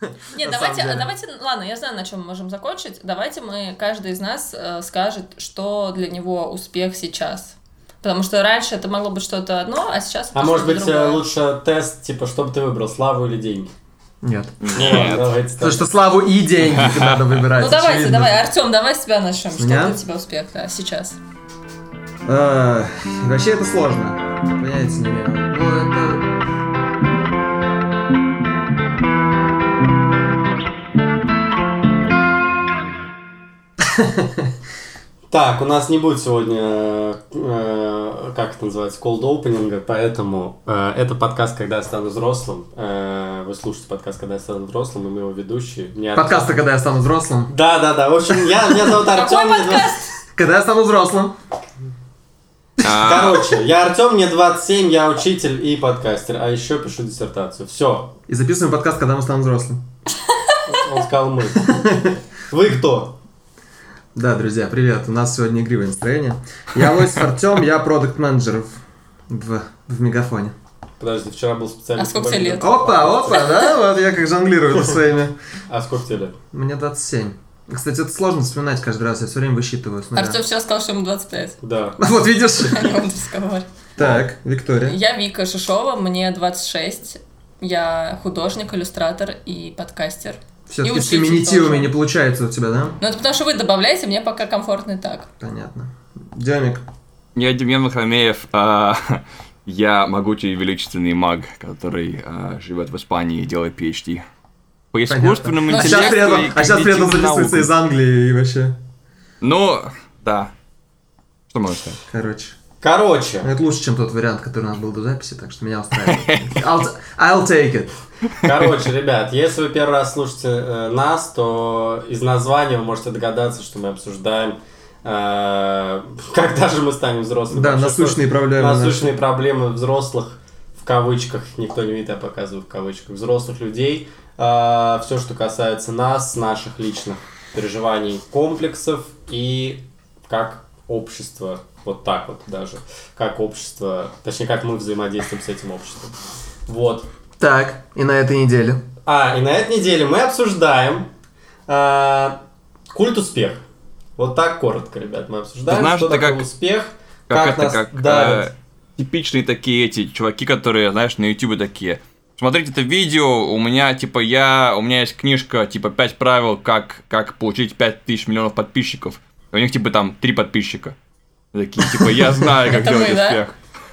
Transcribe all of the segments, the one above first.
Нет, На давайте, давайте, ладно, я знаю, на чем мы можем закончить. Давайте мы, каждый из нас э, скажет, что для него успех сейчас. Потому что раньше это могло быть что-то одно, а сейчас это А может быть, э, другое. лучше тест, типа, что бы ты выбрал, славу или деньги? Нет. Нет. Давайте. Потому что славу и деньги надо выбирать. Ну давайте, очевидно. давай, Артем, давай с тебя начнем. Что для тебя успех да, сейчас? А, Вообще это сложно. Понятия не имею. Ну, это... Так, у нас не будет сегодня, э, как это называется, cold opening, поэтому э, это подкаст «Когда я стану взрослым». Э, вы слушаете подкаст «Когда я стану взрослым», и мы его ведущие. Меня Подкасты, когда я стану взрослым. Да, да, да. В общем, я, меня зовут Артем. Какой подкаст? Когда я стану взрослым. Короче, я Артем, мне 27, я учитель и подкастер, а еще пишу диссертацию. Все, И записываем подкаст, когда мы станем взрослым. он сказал мы. Вы кто? Да, друзья, привет. У нас сегодня игривое настроение. Я Лосев Артем, я продукт менеджер в, в Мегафоне. Подожди, вчера был специальный... А сколько тебе лет? Опа, опа, да? Вот я как жонглирую своими. А сколько тебе лет? Мне 27. Кстати, это сложно вспоминать каждый раз, я все время высчитываю. с нуля. Артем вчера сказал, что ему 25. Да. Вот видишь? Так, Виктория. Я Вика Шишова, мне 26. Я художник, иллюстратор и подкастер. Все-таки с феминитивами тоже. не получается у тебя, да? Ну, это потому что вы добавляете, мне пока комфортно и так. Понятно. Демик. Я Демьян Махамеев. а, Я могучий и величественный маг, который а, живет в Испании и делает PhD. По искусственному Ну, А интеллекту сейчас а сейчас при этом когнитивным записывается из Англии и вообще. Ну, да. Что можно сказать? Короче. Короче, Это лучше, чем тот вариант, который у нас был до записи, так что меня устраивает. I'll, I'll take it. короче, ребят, если вы первый раз слушаете э, нас, то из названия вы можете догадаться, что мы обсуждаем, э, когда же мы станем взрослыми. Да, насущные проблемы. наши. насущные проблемы взрослых, в кавычках, никто не видит, я показываю в кавычках, взрослых людей. все, что касается нас, наших личных переживаний, комплексов и как общество, вот так вот даже, как общество, точнее, как мы взаимодействуем с этим обществом. Вот. Так, и на этой неделе. А, и на этой неделе мы обсуждаем а, культ успех. Вот так коротко, ребят, мы обсуждаем, знаешь, что это такое как- успех, Как, как, это, нас как давит. э, типичные такие эти чуваки, которые, знаешь, на ютубе такие. Смотрите это видео, у меня, типа, я, у меня есть книжка, типа, 5 правил, как, как получить 5000 миллионов подписчиков. У них, типа, там, 3 подписчика. Такие, типа, я знаю, как делать успех.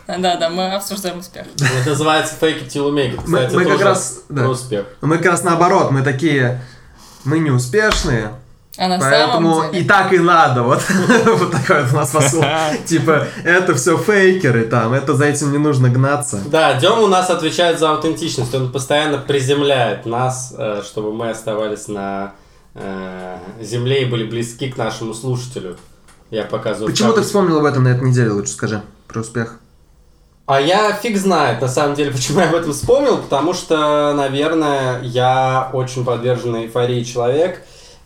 Да, да, мы обсуждаем успех. Это называется fake it till you make it. Мы- Кстати, мы как раз- да. успех. Мы как раз наоборот, мы такие, мы не успешные, А на поэтому самом деле... и так и надо. Вот, вот такой вот у нас посыл. Типа, это все фейкеры там, это за этим не нужно гнаться. Да, Дема у нас отвечает за аутентичность. Он постоянно приземляет нас, э, чтобы мы оставались на э, земле и были близки к нашему слушателю. Я показываю. Почему ты вспомнил об этом на этой неделе, лучше скажи, про успех? А я фиг знает, на самом деле, почему я об этом вспомнил, потому что, наверное, я очень подвержен эйфории человек,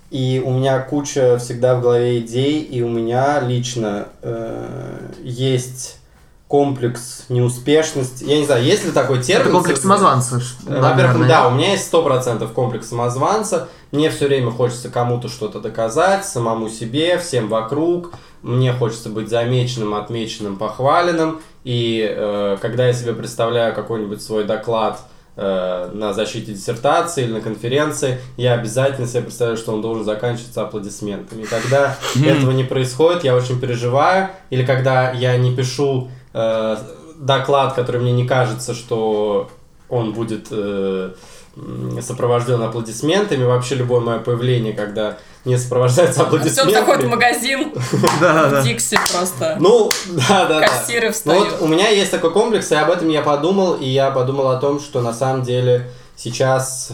и у меня куча всегда в голове идей, и у меня лично э, есть комплекс неуспешности. Я не знаю, есть ли такой термин? Это комплекс самозванца. Во-первых, да, у меня есть сто процентов комплекс самозванца. Мне все время хочется кому-то что-то доказать, самому себе, всем вокруг. Мне хочется быть замеченным, отмеченным, похваленным. И э, когда я себе представляю какой-нибудь свой доклад э, на защите диссертации или на конференции, я обязательно себе представляю, что он должен заканчиваться аплодисментами. И когда этого не происходит, я очень переживаю. Или когда я не пишу э, доклад, который мне не кажется, что он будет э, сопровожден аплодисментами. Вообще любое мое появление, когда не сопровождается Артем заходит в аплодисментами. магазин, Да, да. в Дикси просто. Ну, да, да, да. Кассиры Ну встают. вот у меня есть такой комплекс, и об этом я подумал, и я подумал о том, что на самом деле сейчас...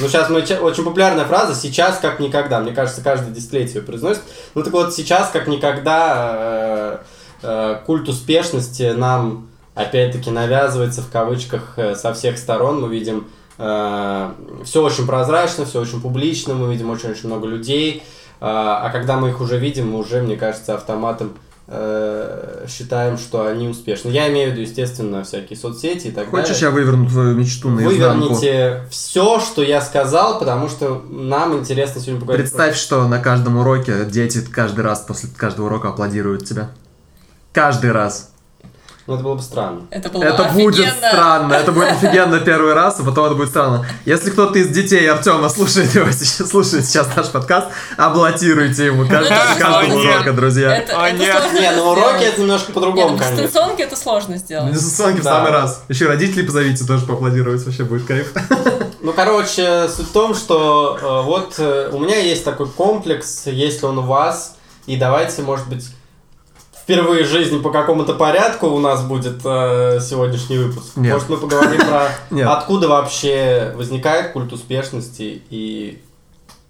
Ну, сейчас мы... Очень популярная фраза «сейчас как никогда». Мне кажется, каждое десятилетие ее произносит. Ну, так вот, сейчас как никогда э, э, культ успешности нам, опять-таки, навязывается в кавычках э, со всех сторон. Мы видим все очень прозрачно, все очень публично, мы видим очень-очень много людей. А а когда мы их уже видим, мы уже, мне кажется, автоматом э, считаем, что они успешны. Я имею в виду, естественно, всякие соцсети и так Хочешь, далее. я выверну твою мечту наизнанку? Выверните все, что я сказал, потому что нам интересно сегодня поговорить. Представь, что на каждом уроке дети каждый раз после каждого урока аплодируют тебе. Каждый раз. Ну, это было бы странно. Это было Это будет странно. Это будет офигенно первый раз, а потом это будет странно. Если кто-то из детей Артема слушает его сейчас, слушает сейчас наш подкаст, аплодируйте ему каждый, Ну, каждого урока, друзья. Это, это нет. сложно Не, на сделать. уроке это немножко Не, по-другому, ну, в конечно. дистанционке это сложно сделать. Дистанционки в Да. самый раз. Еще родителей позовите тоже поаплодировать, вообще будет кайф. Ну, короче, суть в том, что э, вот э, у меня есть такой комплекс, если он у вас, и давайте, может быть, впервые в жизни по какому-то порядку у нас будет э, сегодняшний выпуск. Нет. Может, мы поговорим про откуда вообще возникает культ успешности и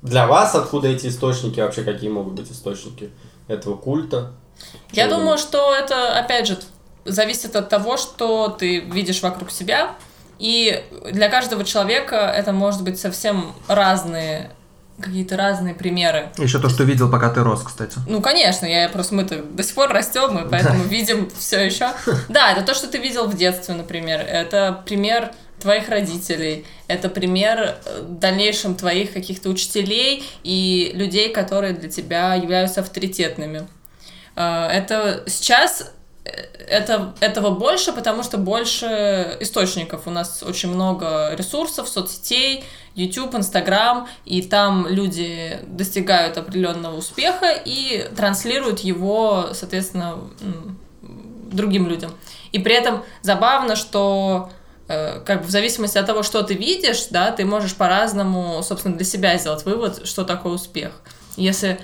для вас откуда эти источники, вообще какие могут быть источники этого культа. Я думаю, что это, опять же, зависит от того, что ты видишь вокруг себя. И для каждого человека это может быть совсем разные, какие-то разные примеры. Еще то, что видел, пока ты рос, кстати. Ну, конечно, я просто мы-то до сих пор растем, и поэтому видим все еще. Да, это то, что ты видел в детстве, например. Это пример твоих родителей, это пример э, в дальнейшем твоих каких-то учителей и людей, которые для тебя являются авторитетными. Э, Это сейчас э, это, этого больше, потому что больше источников. У нас очень много ресурсов, соцсетей, YouTube, Instagram, и там люди достигают определенного успеха и транслируют его, соответственно, другим людям. И при этом забавно, что э, как бы в зависимости от того, что ты видишь, да, ты можешь по-разному, собственно, для себя сделать вывод, что такое успех. Если,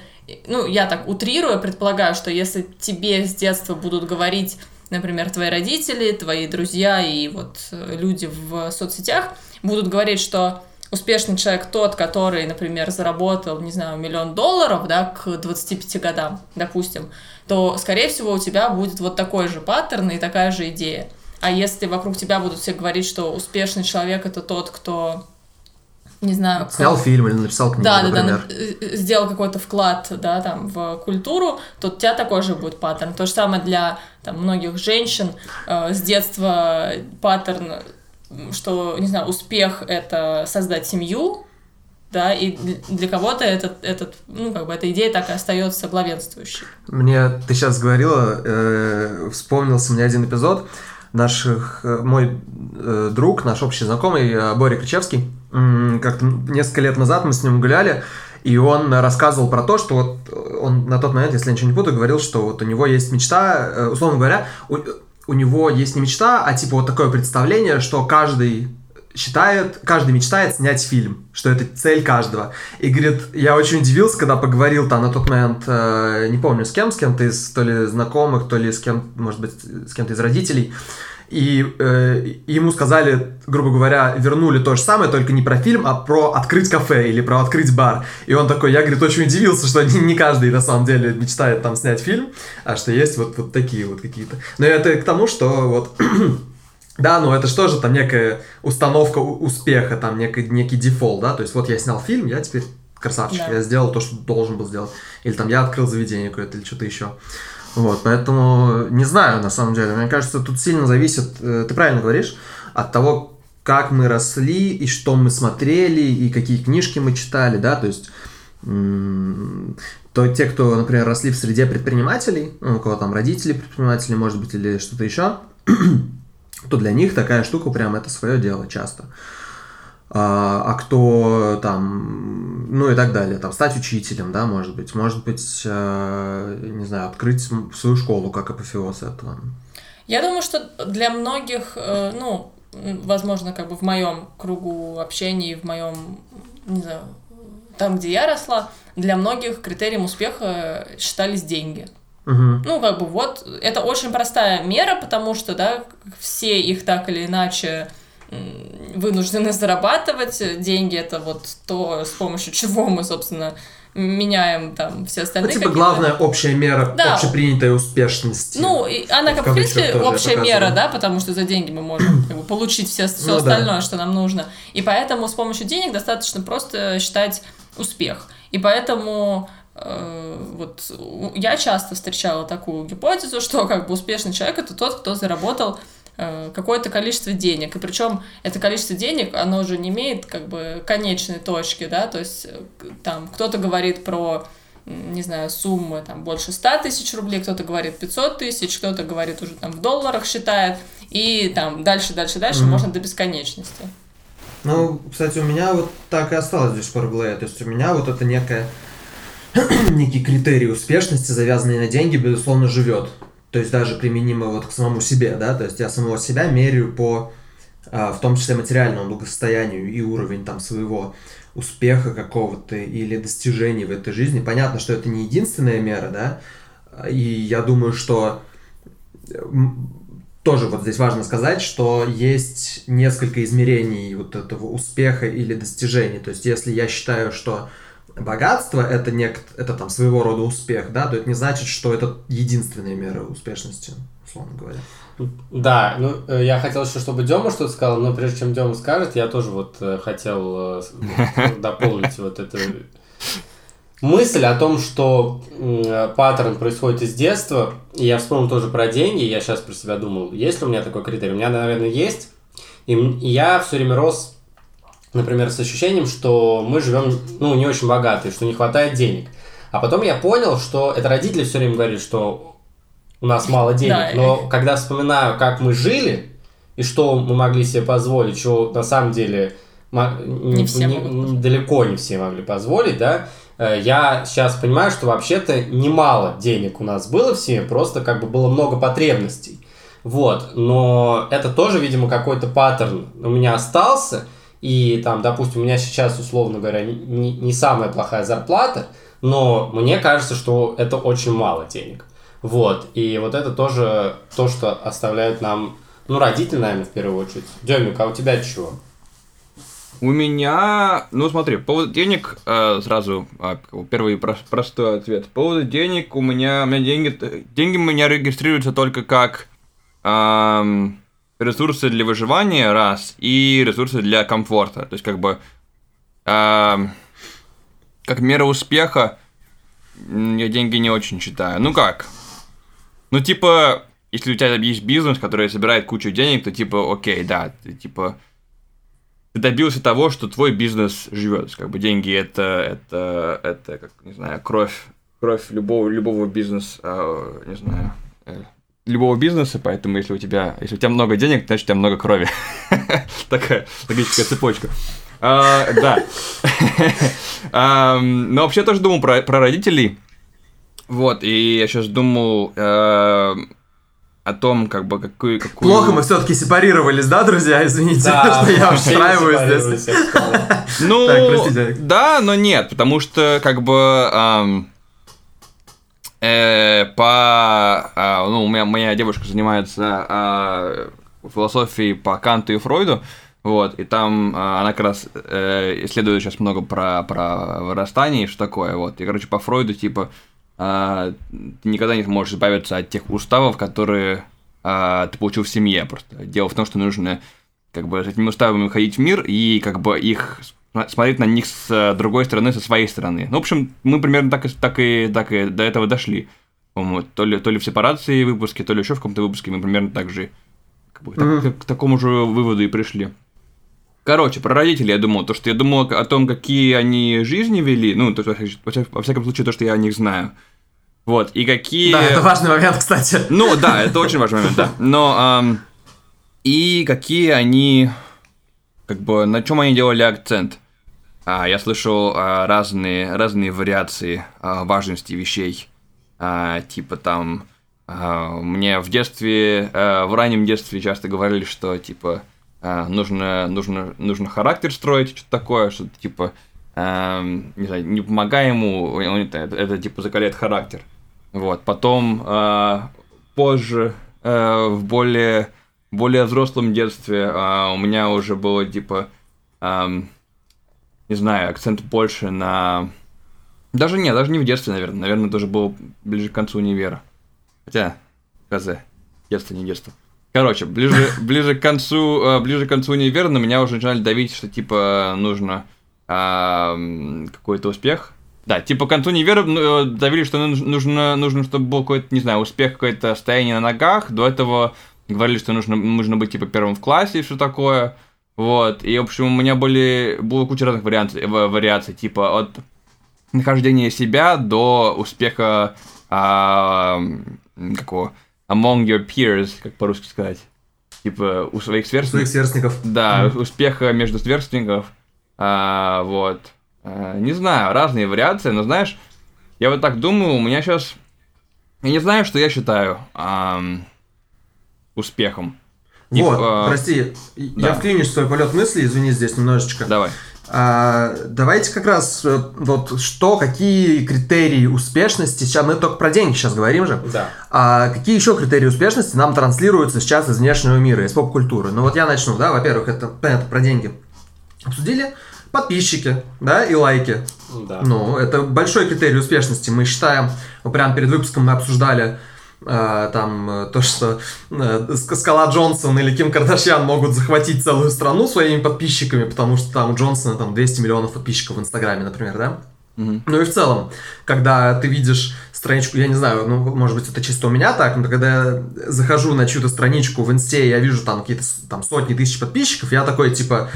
ну, я так утрирую, предполагаю, что если тебе с детства будут говорить, например, твои родители, твои друзья и вот э, люди в соцсетях будут говорить, что успешный человек тот, который, например, заработал, не знаю, миллион долларов, да, к 25 годам, допустим, то, скорее всего, у тебя будет вот такой же паттерн и такая же идея. А если вокруг тебя будут все говорить, что успешный человек это тот, кто, не знаю, Снял фильм или написал книгу, да, да, да, например. э, сделал какой-то вклад, да, там, в культуру, то у тебя такой же будет паттерн. То же самое для там, многих женщин э, с детства паттерн, что, не знаю, успех это создать семью, да, и для- кого-то этот, этот, ну, как бы эта идея так и остается главенствующей. Мне ты сейчас говорила, э, вспомнился мне один эпизод наших, э, мой э, друг, наш общий знакомый э, Боря Кричевский, как-то несколько лет назад мы с ним гуляли, и он рассказывал про то, что вот он на тот момент, если я ничего не путаю, говорил, что вот у него есть мечта, э, условно говоря, у него есть не мечта, а типа вот такое представление, что каждый считает, каждый мечтает снять фильм, что это цель каждого. И говорит, я очень удивился, когда поговорил там на тот момент, э, не помню с кем, с кем-то из то ли знакомых, то ли с кем, может быть, с кем-то из родителей. И э, ему сказали, грубо говоря, вернули то же самое, только не про фильм, а про открыть кафе или про открыть бар. И он такой, я, говорит, очень удивился, что не, не каждый на самом деле мечтает там снять фильм, а что есть вот, вот такие вот какие-то. Но это к тому, что вот да, ну это что же там некая установка успеха, там некий, некий дефолт, да, то есть вот я снял фильм, я теперь красавчик, Да. я сделал то, что должен был сделать. Или там я открыл заведение какое-то или что-то еще. Вот, поэтому не знаю, на самом деле. Мне кажется, тут сильно зависит, э, ты правильно говоришь, от того, как мы росли, и что мы смотрели, и какие книжки мы читали, да, то есть то те, кто, например, росли в среде предпринимателей, ну, у кого там родители предприниматели, может быть, или что-то еще, то для них такая штука прям это свое дело часто. А, а кто там, ну и так далее, там стать учителем, да, может быть, может быть, э, не знаю, открыть свою школу как апофеоз этого. Я думаю, что для многих, э, ну, возможно, как бы в моем кругу общения, и в моем, не знаю, там, где я росла, для многих критерием успеха считались деньги. Ну, как бы вот, это очень простая мера, потому что, да, все их так или иначе вынуждены зарабатывать. Деньги это вот то, с помощью чего мы, собственно, меняем там все Ну, остальные типа какие-то- главная общая мера Да. общепринятой успешности. Ну, и она как, в принципе, общая мера, да, потому что за деньги мы можем как бы, получить все, все Ну да. остальное, что нам нужно. И поэтому с помощью денег достаточно просто считать успех. И поэтому э, вот я часто встречала такую гипотезу, что как бы успешный человек это тот, кто заработал э, какое-то количество денег. И причем это количество денег, оно же не имеет как бы конечной точки, да, то есть э, там кто-то говорит про не знаю, суммы там больше 100 тысяч рублей, кто-то говорит 500 тысяч, кто-то говорит уже там в долларах считает, и там дальше, дальше, дальше Мгм. можно до бесконечности. Ну, кстати, у меня вот так и осталось до сих пор в голове. То есть у меня вот это некое некий критерий успешности, завязанный на деньги, безусловно, живет. То есть даже применимо вот к самому себе, да, то есть я самого себя меряю по, а, в том числе материальному благосостоянию и уровень там своего успеха какого-то или достижений в этой жизни. Понятно, что это не единственная мера, да, и я думаю, что тоже вот здесь важно сказать, что есть несколько измерений вот этого успеха или достижений. То есть, если я считаю, что богатство это нек... это там своего рода успех, да, то это не значит, что это единственная мера успешности, условно говоря. Да, ну э, я хотел еще, чтобы Дема что-то сказал, но прежде чем Дема скажет, я тоже вот э, хотел э, дополнить вот эту мысль о том, что паттерн происходит из детства. И я вспомнил тоже про деньги. Я сейчас про себя думал, есть ли у меня такой критерий? У меня, наверное, есть. И я все время рос, например, с ощущением, что мы живем, ну, не очень богатые, что не хватает денег. А потом я понял, что это родители все время говорили, что у нас мало денег. Да, Но когда вспоминаю, как мы жили и что мы могли себе позволить, что на самом деле Не все могут позволить. далеко не все могли позволить, да, э, я сейчас понимаю, что вообще-то немало денег у нас было в семье, просто как бы было много потребностей. Вот, но это тоже, видимо, какой-то паттерн у меня остался, и там, допустим, у меня сейчас, условно говоря, не, не- самая плохая зарплата, но мне кажется, что это очень мало денег. Вот, и вот это тоже то, что оставляют нам, ну, родители, наверное, в первую очередь. Демик, а у тебя чего? У меня, ну смотри, по поводу денег, э, сразу бы первый прос- простой ответ. По поводу денег, у меня, у меня деньги, деньги у меня регистрируются только как ам, ресурсы для выживания, раз, и ресурсы для комфорта. То есть, как бы, ам, как мера успеха, я деньги не очень считаю. Ну как? Ну, типа, если у тебя есть бизнес, который собирает кучу денег, то, типа, окей, да, ты, типа, ты добился того, что твой бизнес живет. Как бы деньги это, это, это, как, не знаю, кровь, кровь любого, любого бизнеса, а, не знаю, э, любого бизнеса, поэтому если у тебя, если у тебя много денег, значит у тебя много крови. Такая логическая цепочка. А, Да. Но вообще я тоже думал про родителей. Вот, и я сейчас думал э, о том, как бы, какую... какую... Плохо мы все-таки сепарировались, да, друзья? Извините, что я устраиваю здесь. Ну, Так, простите. да, но нет, потому что, как бы, э, по, а, ну, у меня моя девушка занимается а, философией по Канту и Фройду, вот, и там а, она как раз э, исследует сейчас много про, про вырастание и что такое, вот, и, короче, по Фройду, типа, а, ты никогда не сможешь избавиться от тех уставов, которые а, ты получил в семье, просто. Дело в том, что нужно как бы с этими уставами выходить в мир и как бы их смотреть на них с э, другой стороны, со своей стороны. Ну, в общем, мы примерно так и, так и, так и до этого дошли. По-моему, то ли, то ли в сепарации выпуске, то ли еще в каком-то выпуске мы примерно так же как бы, так- Мгм. к, такому же выводу и пришли. Короче, про родителей я думал, то, что я думал о том, какие они жизни вели, ну, то, есть, во, вся- во всяком случае, то, что я о них знаю. Вот, и какие... Да, это важный момент, кстати. Ну да, это очень важный момент, да. Но ам, и какие они, как бы, на чем они делали акцент? А, я слышал а, разные, разные вариации а, важности вещей. А, типа там, а, мне в детстве, а, в раннем детстве часто говорили, что типа а, нужно, нужно, нужно характер строить, что-то такое, что типа, ам, не знаю, не помогай ему, он это, это, это, типа закаляет характер. Вот, потом а, позже, э, в более, более взрослом детстве, а, у меня уже было типа, ам, не знаю, акцент больше на... Даже нет, даже не в детстве, наверное. Наверное, тоже было ближе к концу универа. Хотя, хз, детство не детство. Короче, ближе, ближе к концу, э, ближе к концу универа на меня уже начинали давить, что типа нужно ам, какой-то успех Да, типа к концу универа ну, э, давили, что нуж- нужно, нужно, чтобы был какой-то, не знаю, успех, какое-то стояние на ногах. До этого говорили, что нужно, нужно быть, типа, первым в классе и все такое. Вот, и, в общем, у меня были, было куча разных вариаций, ва- вариаций, типа, от нахождения себя до успеха, а, какого, among your peers, как по-русски сказать. Типа, у своих У сверстников. своих сверстников. Да, успеха между сверстников. А, вот. А, не знаю, разные вариации, но знаешь, я вот так думаю, у меня сейчас... Я не знаю, что я считаю ам, успехом. И, Вот, а, прости, да. я вклинюсь в свой полет мысли, извини здесь немножечко. Давай. А, давайте как раз э, вот что, какие критерии успешности, сейчас мы только про деньги сейчас говорим же, Да. а какие еще критерии успешности нам транслируются сейчас из внешнего мира, из поп-культуры? Ну вот я начну, да, во-первых, это понятно про деньги. Обсудили подписчики, да, и лайки. Да. Ну, это большой критерий успешности. Мы считаем, вот прямо перед выпуском мы обсуждали э, там э, то, что э, Ск- Скала Джонсон или Ким Кардашьян могут захватить целую страну своими подписчиками, потому что там у Джонсона там 200 миллионов подписчиков в Инстаграме, например, да? Мгм. Ну и в целом, когда ты видишь страничку, я не знаю, ну, может быть, это чисто у меня так, но когда я захожу на чью-то страничку в инсте, и я вижу там какие-то там сотни тысяч подписчиков, я такой, типа,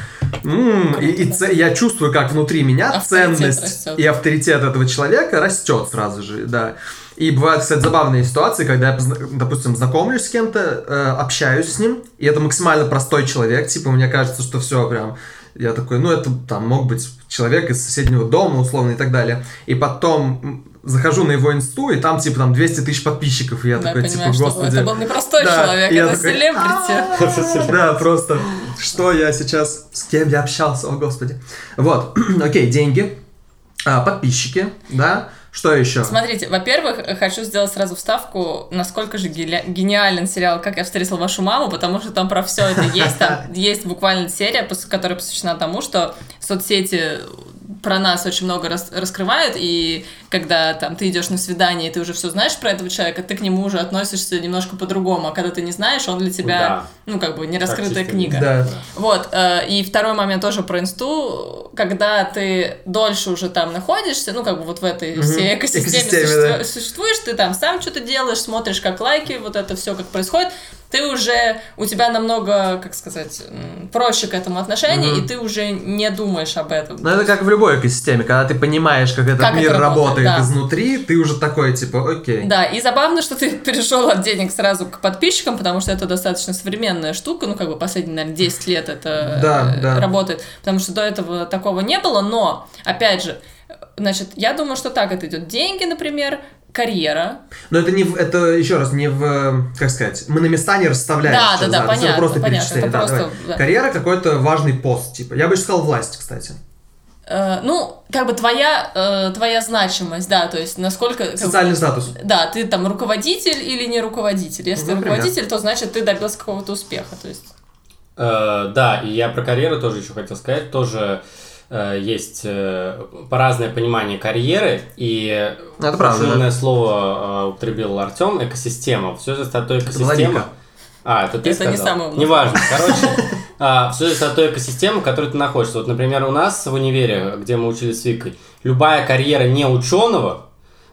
«М», и, и це- я чувствую, как внутри меня Авторитет ценность растет. и авторитет этого человека растет сразу же, да. И бывают, кстати, забавные ситуации, когда я, допустим, знакомлюсь с кем-то, э, общаюсь с ним, и это максимально простой человек, типа, мне кажется, что все прям... Я такой, ну, это там мог быть человек из соседнего дома, условно, и так далее. И потом захожу на его инсту, и там, типа, там 200 тысяч подписчиков, и я Да, такой, понимаю, типа, господи... это был не простой Да, человек, я это такой, селебрити. Да, просто, что я сейчас, с кем я общался, о господи. Вот, окей, деньги, а, подписчики, да, что еще? Смотрите, во-первых, хочу сделать сразу вставку, насколько же гениален сериал «Как я встретил вашу маму», потому что там про все это есть. Там есть буквально серия, которая посвящена тому, что соцсети про нас очень много рас- раскрывают, и когда там ты идешь на свидание, и ты уже все знаешь про этого человека, ты к нему уже относишься немножко по-другому, а когда ты не знаешь, он для тебя, Да. ну, как бы, не раскрытая книга. Да. Вот, э, и второй момент тоже про инсту, когда ты дольше уже там находишься, ну, как бы вот в этой Мгм. всей экосистеме, Экосистеме, существу- да. существуешь, ты там сам что-то делаешь, смотришь, как лайки, вот это все как происходит, ты уже, у тебя намного, как сказать, проще к этому отношение, Мгм. и ты уже не думаешь об этом. Ну, это как в любой экосистеме, когда ты понимаешь, как этот Как мир это работает, работает да. изнутри, ты уже такой, типа, окей. Да, и забавно, что ты перешел от денег сразу к подписчикам, потому что это достаточно современная штука, ну, как бы последние, наверное, 10 лет это Да, э, да. работает, потому что до этого такого не было, но, опять же, значит, я думаю, что так это идет. Деньги, например, карьера. Но это не в, это еще раз не в, э, как сказать, мы на места не расставляем. Да, сейчас, да, да, то есть это понятно, просто понятно, это Да, просто, давай. да. Карьера какой-то важный пост, типа. Я бы еще сказал власть, кстати. Э, ну, как бы твоя, э, твоя значимость, да, то есть насколько... как бы, Социальный статус. да, ты там руководитель или не руководитель. Если ты Например. руководитель, то значит ты добился какого-то успеха. То есть Э, да, и я про карьеру тоже еще хотел сказать. Тоже э, есть э, разное понимание карьеры. И это слово э, употребил Артем, экосистема. Все зависит от той экосистемы. А, это ты Это не сказал? самое умное Неважно. Короче, все зависит от той экосистемы, в которой ты находишься. Вот, например, у нас в универе, где мы учились с Викой, любая карьера не ученого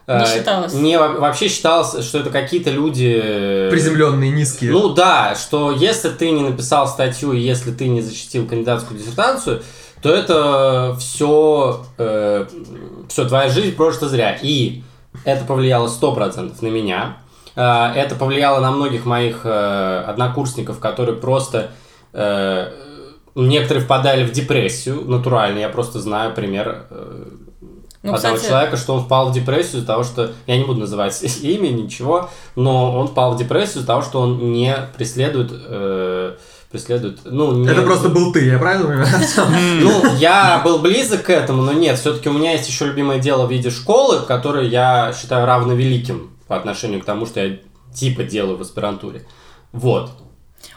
э, Не считалась. не во- вообще считалось, что это какие-то люди... э, Приземленные, низкие. ну да, что если ты не написал статью, и если ты не защитил кандидатскую диссертацию, то это все, все, твоя жизнь прожита зря. И это повлияло 100% на меня. Э, Это повлияло на многих моих э, однокурсников, которые просто... э, Некоторые впадали в депрессию натурально. Я просто знаю пример э, Ну, одного кстати- человека, что он впал в депрессию из-за того, что... Я не буду называть имя, ничего, но он впал в депрессию из-за того, что он не преследует... э, преследует... Ну, не- Это просто был ты, я правильно понимаю? Ну, я был близок к этому, но нет, все-таки у меня есть еще любимое дело в виде школы, которое я считаю равновеликим по отношению к тому, что я типа делаю в аспирантуре. Вот.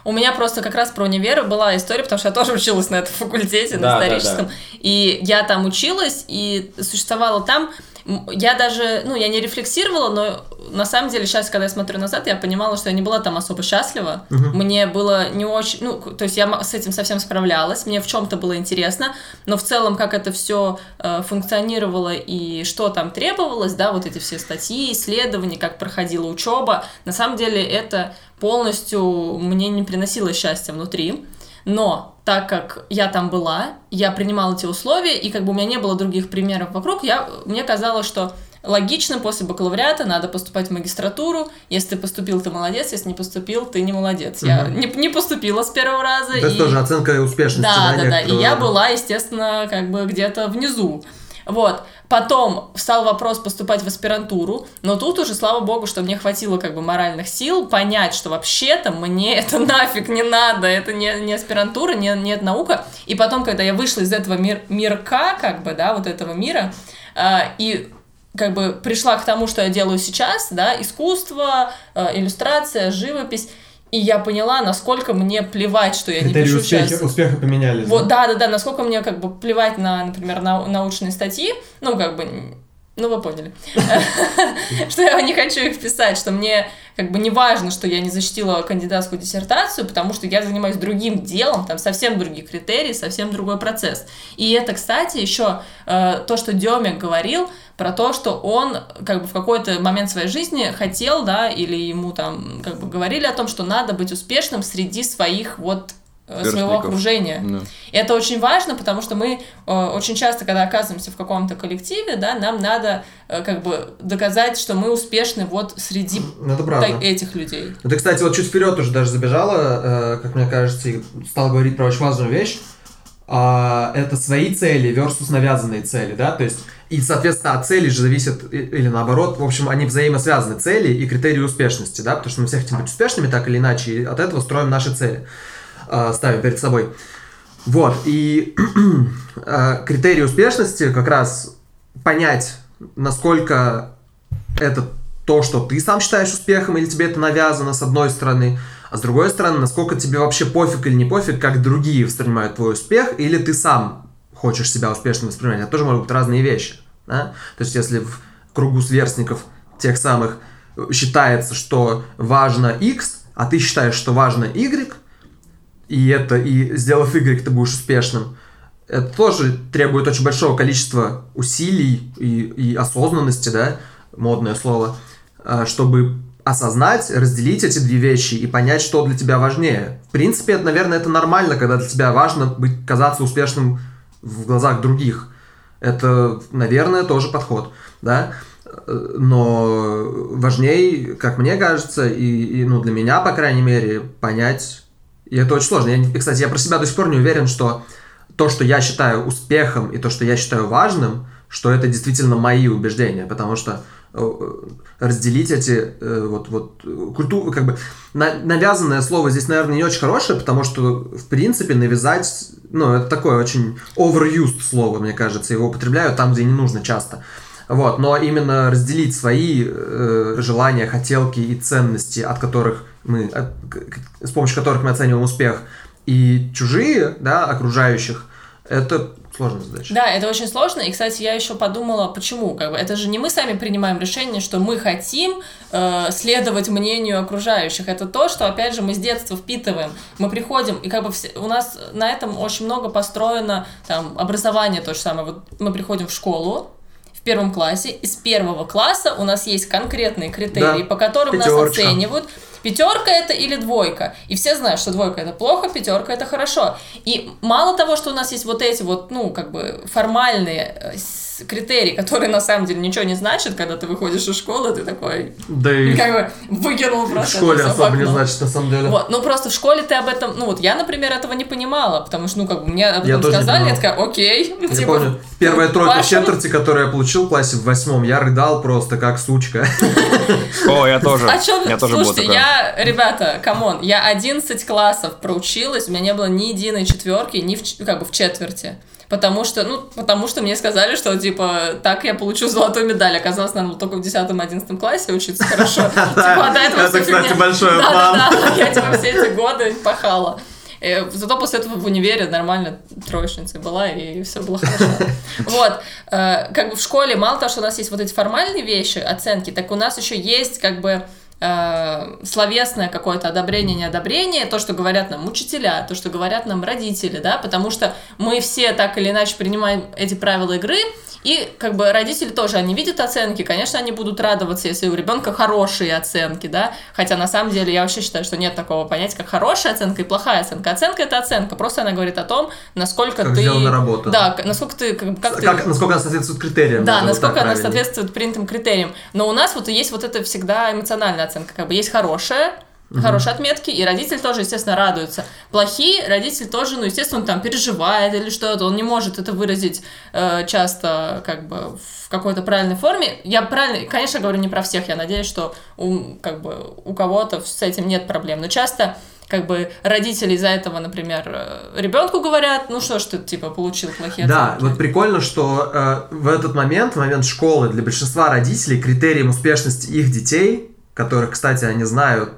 У меня просто как раз про универ была история, потому что я тоже училась на этом факультете, Да, на да, историческом. И я там училась, и существовала там... Я даже, ну, я не рефлексировала, но на самом деле, сейчас, когда я смотрю назад, я понимала, что я не была там особо счастлива. Мне было не очень, ну, то есть я с этим совсем справлялась, мне в чем-то было интересно, но в целом, как это все функционировало и что там требовалось, да, вот эти все статьи, исследования, как проходила учеба, на самом деле это полностью мне не приносило счастья внутри. Но так как я там была, я принимала эти условия, и как бы у меня не было других примеров вокруг, я, мне казалось, что логично после бакалавриата надо поступать в магистратуру. Если ты поступил, ты молодец, если не поступил, ты не молодец. Я Мгм. не, не поступила с первого раза. То есть и- тоже оценка успешности. да, да, да. И некоторого я была, естественно, как бы где-то внизу. Вот. Потом встал вопрос поступать в аспирантуру, но тут уже, слава богу, что мне хватило как бы моральных сил понять, что вообще-то мне это нафиг не надо, это не, не аспирантура, не, не наука. И потом, когда я вышла из этого мир, мирка, как бы, да, вот этого мира, а, и как бы пришла к тому, что я делаю сейчас, да, искусство, э, иллюстрация, живопись, и я поняла, насколько мне плевать, что я не Критерии пишу успеха, сейчас. успеха поменялись. Вот, да, да, да, насколько мне как бы плевать на, например, на научные статьи, ну, как бы, ну, вы поняли, что я не хочу их писать, что мне как бы не важно, что я не защитила кандидатскую диссертацию, потому что я занимаюсь другим делом, там совсем другие критерии, совсем другой процесс. И это, кстати, еще э, то, что Демик говорил про то, что он как бы в какой-то момент своей жизни хотел, да, или ему там как бы говорили о том, что надо быть успешным среди своих вот своего Сверстников. окружения. Ну. И это очень важно, потому что мы э, очень часто, когда оказываемся в каком-то коллективе, да, нам надо э, как бы доказать, что мы успешны вот среди Ну, это правда. та- этих людей. Ну, ты, кстати, вот чуть вперед уже даже забежала, э, как мне кажется, и стал говорить про очень важную вещь. А, это свои цели versus навязанные цели, да, то есть, и, соответственно, от цели же зависит, или наоборот, в общем, они взаимосвязаны, цели и критерии успешности, да, потому что мы все хотим быть успешными, так или иначе, и от этого строим наши цели, а, ставим перед собой. Вот, и а, критерии успешности как раз понять, насколько это то, что ты сам считаешь успехом, или тебе это навязано, с одной стороны, а с другой стороны, насколько тебе вообще пофиг или не пофиг, как другие воспринимают твой успех, или ты сам хочешь себя успешным воспринимать. Это тоже могут быть разные вещи. да? То есть, если в кругу сверстников тех самых считается, что важно X, а ты считаешь, что важно Y, и это, и сделав Y, ты будешь успешным, это тоже требует очень большого количества усилий и, и осознанности, да, модное слово, а, чтобы осознать, разделить эти две вещи и понять, что для тебя важнее. В принципе, это, наверное, это нормально, когда для тебя важно быть, казаться успешным в глазах других. Это, наверное, тоже подход, да. Но важнее, как мне кажется, и, и, ну, для меня, по крайней мере, понять, и это очень сложно. Я, и, кстати, я про себя до сих пор не уверен, что то, что я считаю успехом и то, что я считаю важным, что это действительно мои убеждения, потому что э, э, разделить эти э, вот вот культуру как бы на- навязанное слово здесь наверное не очень хорошее потому что в принципе навязать ну это такое очень overused слово мне кажется. Его употребляют там где не нужно часто. Вот. Но именно разделить свои э, желания хотелки и ценности от которых мы с помощью которых мы оцениваем успех и чужие да окружающих это сложная задача Да, это очень сложно. И, кстати, я еще подумала, почему. Как бы, это же не мы сами принимаем решение, что мы хотим э, следовать мнению окружающих. Это то, что, опять же, мы с детства впитываем. Мы приходим, и как бы все, у нас на этом очень много построено там, образование то же самое. Вот мы приходим в школу, в первом классе, и с первого класса у нас есть конкретные критерии, Да, по которым нас пятерочка. оценивают. Пятерка это или двойка. И все знают, что двойка это плохо, пятерка это хорошо. И мало того, что у нас есть вот эти вот, ну, как бы формальные критерии, которые на самом деле ничего не значат, когда ты выходишь из школы, ты такой, да и как бы выкинул в просто школе в особо не значит на самом деле Вот, ну просто в школе ты об этом, ну вот я, например, этого не понимала, потому что, ну как бы мне об Я этом не сказали, я такая, окей, Я типа, помню, первая тройка в вашему- четверти, которую я получил в классе в восьмом, я рыдал просто как сучка. О, я тоже. А чё, Я тоже был слушайте, такой. я, ребята, come on, я 11 классов проучилась, у меня не было ни единой четверки, ни в, как бы в четверти. Потому что, ну, потому что мне сказали, что, типа, так я получу золотую медаль. Оказалось, надо было только в 10-11 классе учиться хорошо. Типа, до этого Это, кстати, большой Да, обман. да, да, я, типа, все эти годы пахала. Э, Зато после этого в универе нормально троечницей была, и все было хорошо. Вот. Э, Как бы в школе мало того, что у нас есть вот эти формальные вещи, оценки, так у нас еще есть как бы э, словесное какое-то одобрение, неодобрение, то, что говорят нам учителя, то, что говорят нам родители, да, потому что мы все так или иначе принимаем эти правила игры, и как бы родители тоже, они видят оценки, конечно, они будут радоваться, если у ребенка хорошие оценки, да, хотя на самом деле я вообще считаю, что нет такого понятия, как хорошая оценка и плохая оценка. Оценка это оценка, просто она говорит о том, насколько Как ты... сделана работа. Да, насколько ты... Как, как ты- Как, насколько она соответствует критериям. да, насколько она правильнее. соответствует принятым критериям. Но у нас вот есть вот это всегда эмоциональная оценка. Как бы есть хорошая, хорошие отметки, и родитель тоже, естественно, радуется. Плохие, родитель тоже, ну, естественно, он там переживает или что-то, он не может это выразить э, часто, как бы, в какой-то правильной форме. Я правильно, конечно, говорю не про всех, я надеюсь, что у, как бы, у кого-то с этим нет проблем, но часто как бы родители из-за этого, например, ребенку говорят, ну что ж ты, типа, получил плохие Да, оценки. вот прикольно, что э, в этот момент, в момент школы, для большинства родителей критерием успешности их детей, которых, кстати, они знают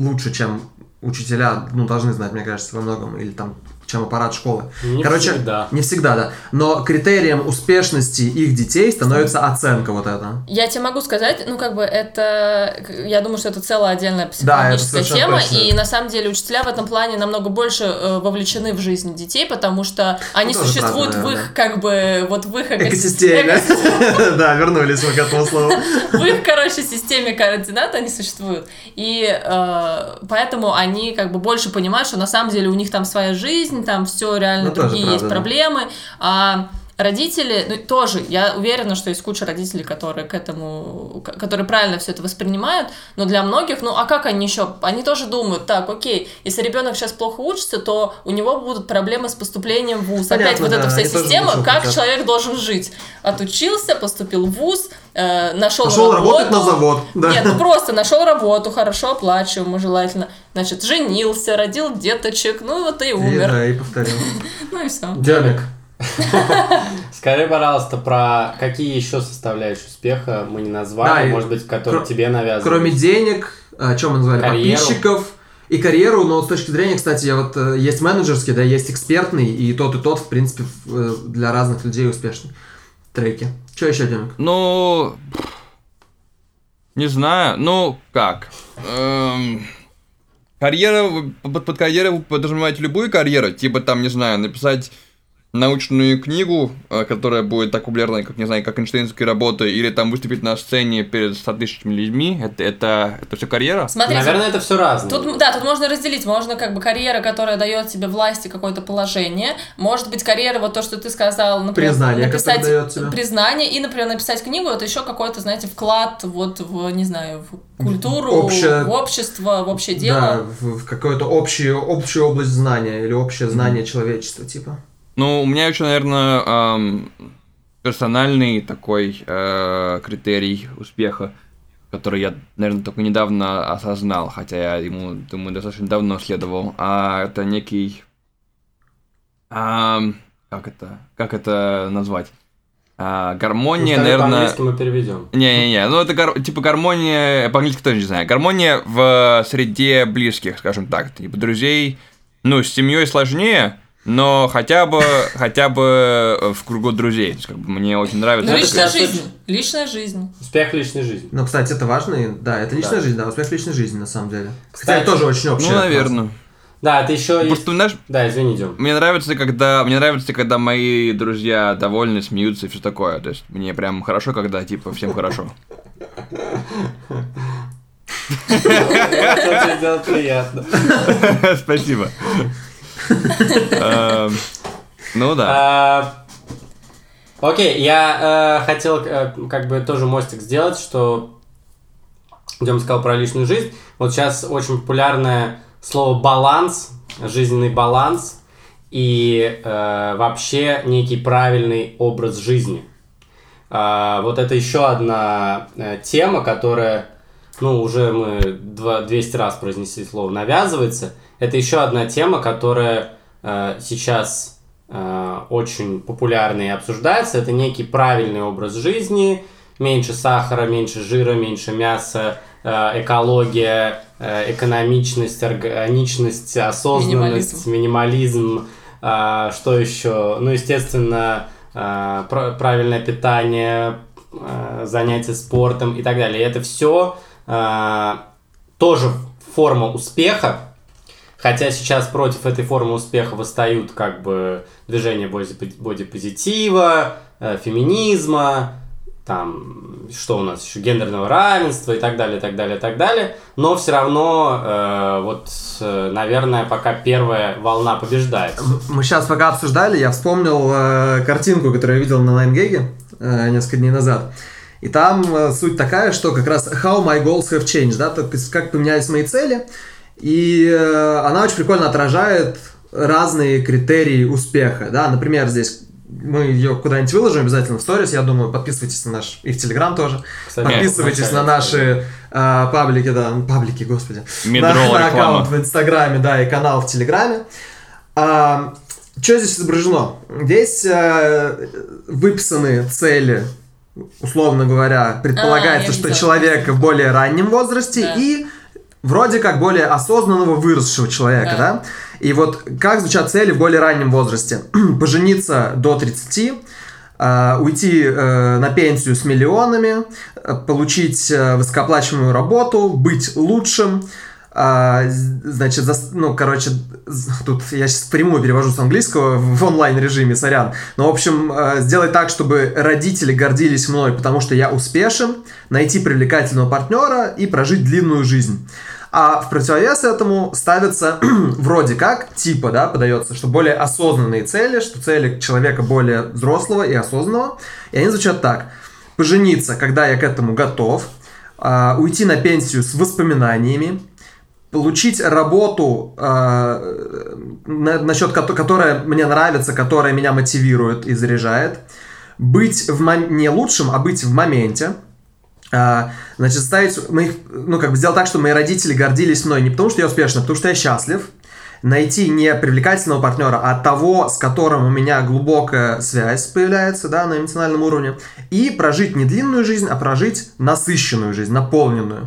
лучше, чем учителя, ну, должны знать, мне кажется, во многом, или там, чем аппарат школы. Не Короче, всегда. не всегда, да. Но критерием успешности их детей становится оценка вот эта. Я тебе могу сказать, ну, как бы это, я думаю, что это целая отдельная психологическая совершенно тема, точно. и на самом деле учителя в этом плане намного больше э, вовлечены в жизнь детей, потому что они тоже существуют правда, в их, наверное. как бы, вот в их эко- Экосистеме. эко- Да, вернулись мы к этому слову. в их, короче, системе координат они существуют. И э, поэтому они как бы больше понимают, что на самом деле у них там своя жизнь, там все реально Ну, другие правда, есть да. проблемы. А родители, ну тоже, я уверена, что есть куча родителей, которые к этому, которые правильно все это воспринимают, но для многих, ну а как они еще, они тоже думают, так, окей, если ребенок сейчас плохо учится, то у него будут проблемы с поступлением в ВУЗ. Понятно, Опять вот да, эта вся система, лучше как хотят. человек должен жить. Отучился, поступил в ВУЗ, э, нашел, Пошел работать на работу. завод. Да. Нет, ну просто нашел работу, хорошо оплачиваемую желательно. Значит, женился, родил деточек, ну вот и И, умер. да, и повторил. Ну и все. Демик. Скажи, пожалуйста, про какие еще составляющие успеха мы не назвали, Да, может быть, которые тебе навязаны. Кроме денег, о чем мы назвали, Карьеру. подписчиков и карьеру, но с точки зрения, кстати, я вот э, есть менеджерский, да, есть экспертный, и тот, и тот, в принципе, э, для разных людей успешный. Треки. Что еще, Демик? Ну, не знаю, ну как. Эм, карьера, под, под карьерой вы подразумеваете любую карьеру, типа там, не знаю, написать научную книгу, э, которая будет так популярной, как, не знаю, как Эйнштейнские работы, или там выступить на сцене перед 100 тысячами людьми, это, это, это все карьера? Смотрите, Наверное, это все разное. Тут, да, тут можно разделить. Можно как бы карьера, которая дает тебе власти какое-то положение. Может быть, карьера, вот то, что ты сказал, например, Признание, написать дает тебе. признание и, например, написать книгу, это еще какой-то, знаете, вклад вот в, не знаю, в культуру, Общее- в общество, в общее Да, дело. в, в какую-то общую, общую область знания или общее знание человечества, типа. Ну, у меня еще, наверное, эм, персональный такой э, критерий успеха, который я, наверное, только недавно осознал, хотя я ему, думаю, достаточно давно следовал. А это некий... ам, как это? Как это назвать? А, гармония, Ну, наверное... По-английски мы переведем. Не-не-не, ну это гар- типа гармония, по-английски тоже не знаю, гармония в среде близких, скажем так, типа друзей, ну, с семьей сложнее, но хотя бы, хотя бы в кругу друзей, то есть, как бы, мне очень нравится. Ну, это личная как- жизнь. Личная жизнь. Успех личной жизни. Ну, кстати, это важно, и- да, это личная Да. жизнь, да, успех личной жизни, на самом деле. Хотя Кстати, это тоже очень общее. Ну, наверное. Да, это еще есть... Просто, знаешь, Да, извини, Дем. мне нравится, когда мне нравится, когда мои друзья довольны, смеются и все такое. То есть мне прям хорошо, когда типа всем хорошо. Это сделать приятно. Спасибо. Эм, Ну да. А, Окей, я э, хотел э, как бы тоже мостик сделать, что Дем сказал про личную жизнь. Вот сейчас очень популярное слово баланс, жизненный баланс и э, вообще некий правильный образ жизни. А, вот это еще одна э, тема, которая, ну, уже мы два- 200 раз произнесли слово навязывается. Это еще одна тема, которая э, сейчас э, очень популярна и обсуждается. Это некий правильный образ жизни, меньше сахара, меньше жира, меньше мяса, э, экология, э, экономичность, органичность, осознанность, минимализм, э, что еще? Ну, естественно, э, пр- правильное питание, э, занятия спортом и так далее. И это все э, тоже форма успеха, Хотя сейчас против этой формы успеха восстают как бы движение бодипозитива, э, феминизма, там, что у нас еще, гендерного равенства и так далее, и так далее, и так далее. Но все равно, э, вот, э, наверное, пока первая волна побеждает. Мы сейчас пока обсуждали, я вспомнил э, картинку, которую я видел на Найнгеге э, несколько дней назад. И там э, суть такая, что как раз how my goals have changed, да, то есть как поменялись мои цели, и э, она очень прикольно отражает разные критерии успеха, да, например, здесь мы ее куда-нибудь выложим обязательно в сторис, я думаю, подписывайтесь на наш, и в Телеграм тоже, Кстати, подписывайтесь на наши э, паблики, да, паблики, господи, на, на аккаунт в Инстаграме, да, и канал в Телеграме. А, что здесь изображено? Здесь э, выписаны цели, условно говоря, предполагается, а, что человек в более раннем возрасте да. и вроде как более осознанного выросшего человека, да. да? И вот как звучат цели в более раннем возрасте? Пожениться до 30, Uh, э, уйти uh, на пенсию с миллионами, uh, получить высокооплачиваемую работу, быть лучшим, а, значит, за, ну, короче, тут я сейчас прямую перевожу с английского в онлайн режиме, сорян. Но, в общем, а, сделать так, чтобы родители гордились мной, потому что я успешен, найти привлекательного партнера и прожить длинную жизнь. А в противовес этому ставится вроде как, типа, да, подается, что более осознанные цели, что цели человека более взрослого и осознанного. И они звучат так. Пожениться, когда я к этому готов, Uh, уйти на пенсию с воспоминаниями, получить работу, э, насчет которая мне нравится, которая меня мотивирует и заряжает, быть в не лучшим, а быть в моменте, э, значит, ставить моих, ну, как бы сделать так, чтобы мои родители гордились мной. Не потому, что я успешный, а потому что я счастлив, найти не привлекательного партнера, а того, с которым у меня глубокая связь появляется, да, на эмоциональном уровне, и прожить не длинную жизнь, а прожить насыщенную жизнь, наполненную.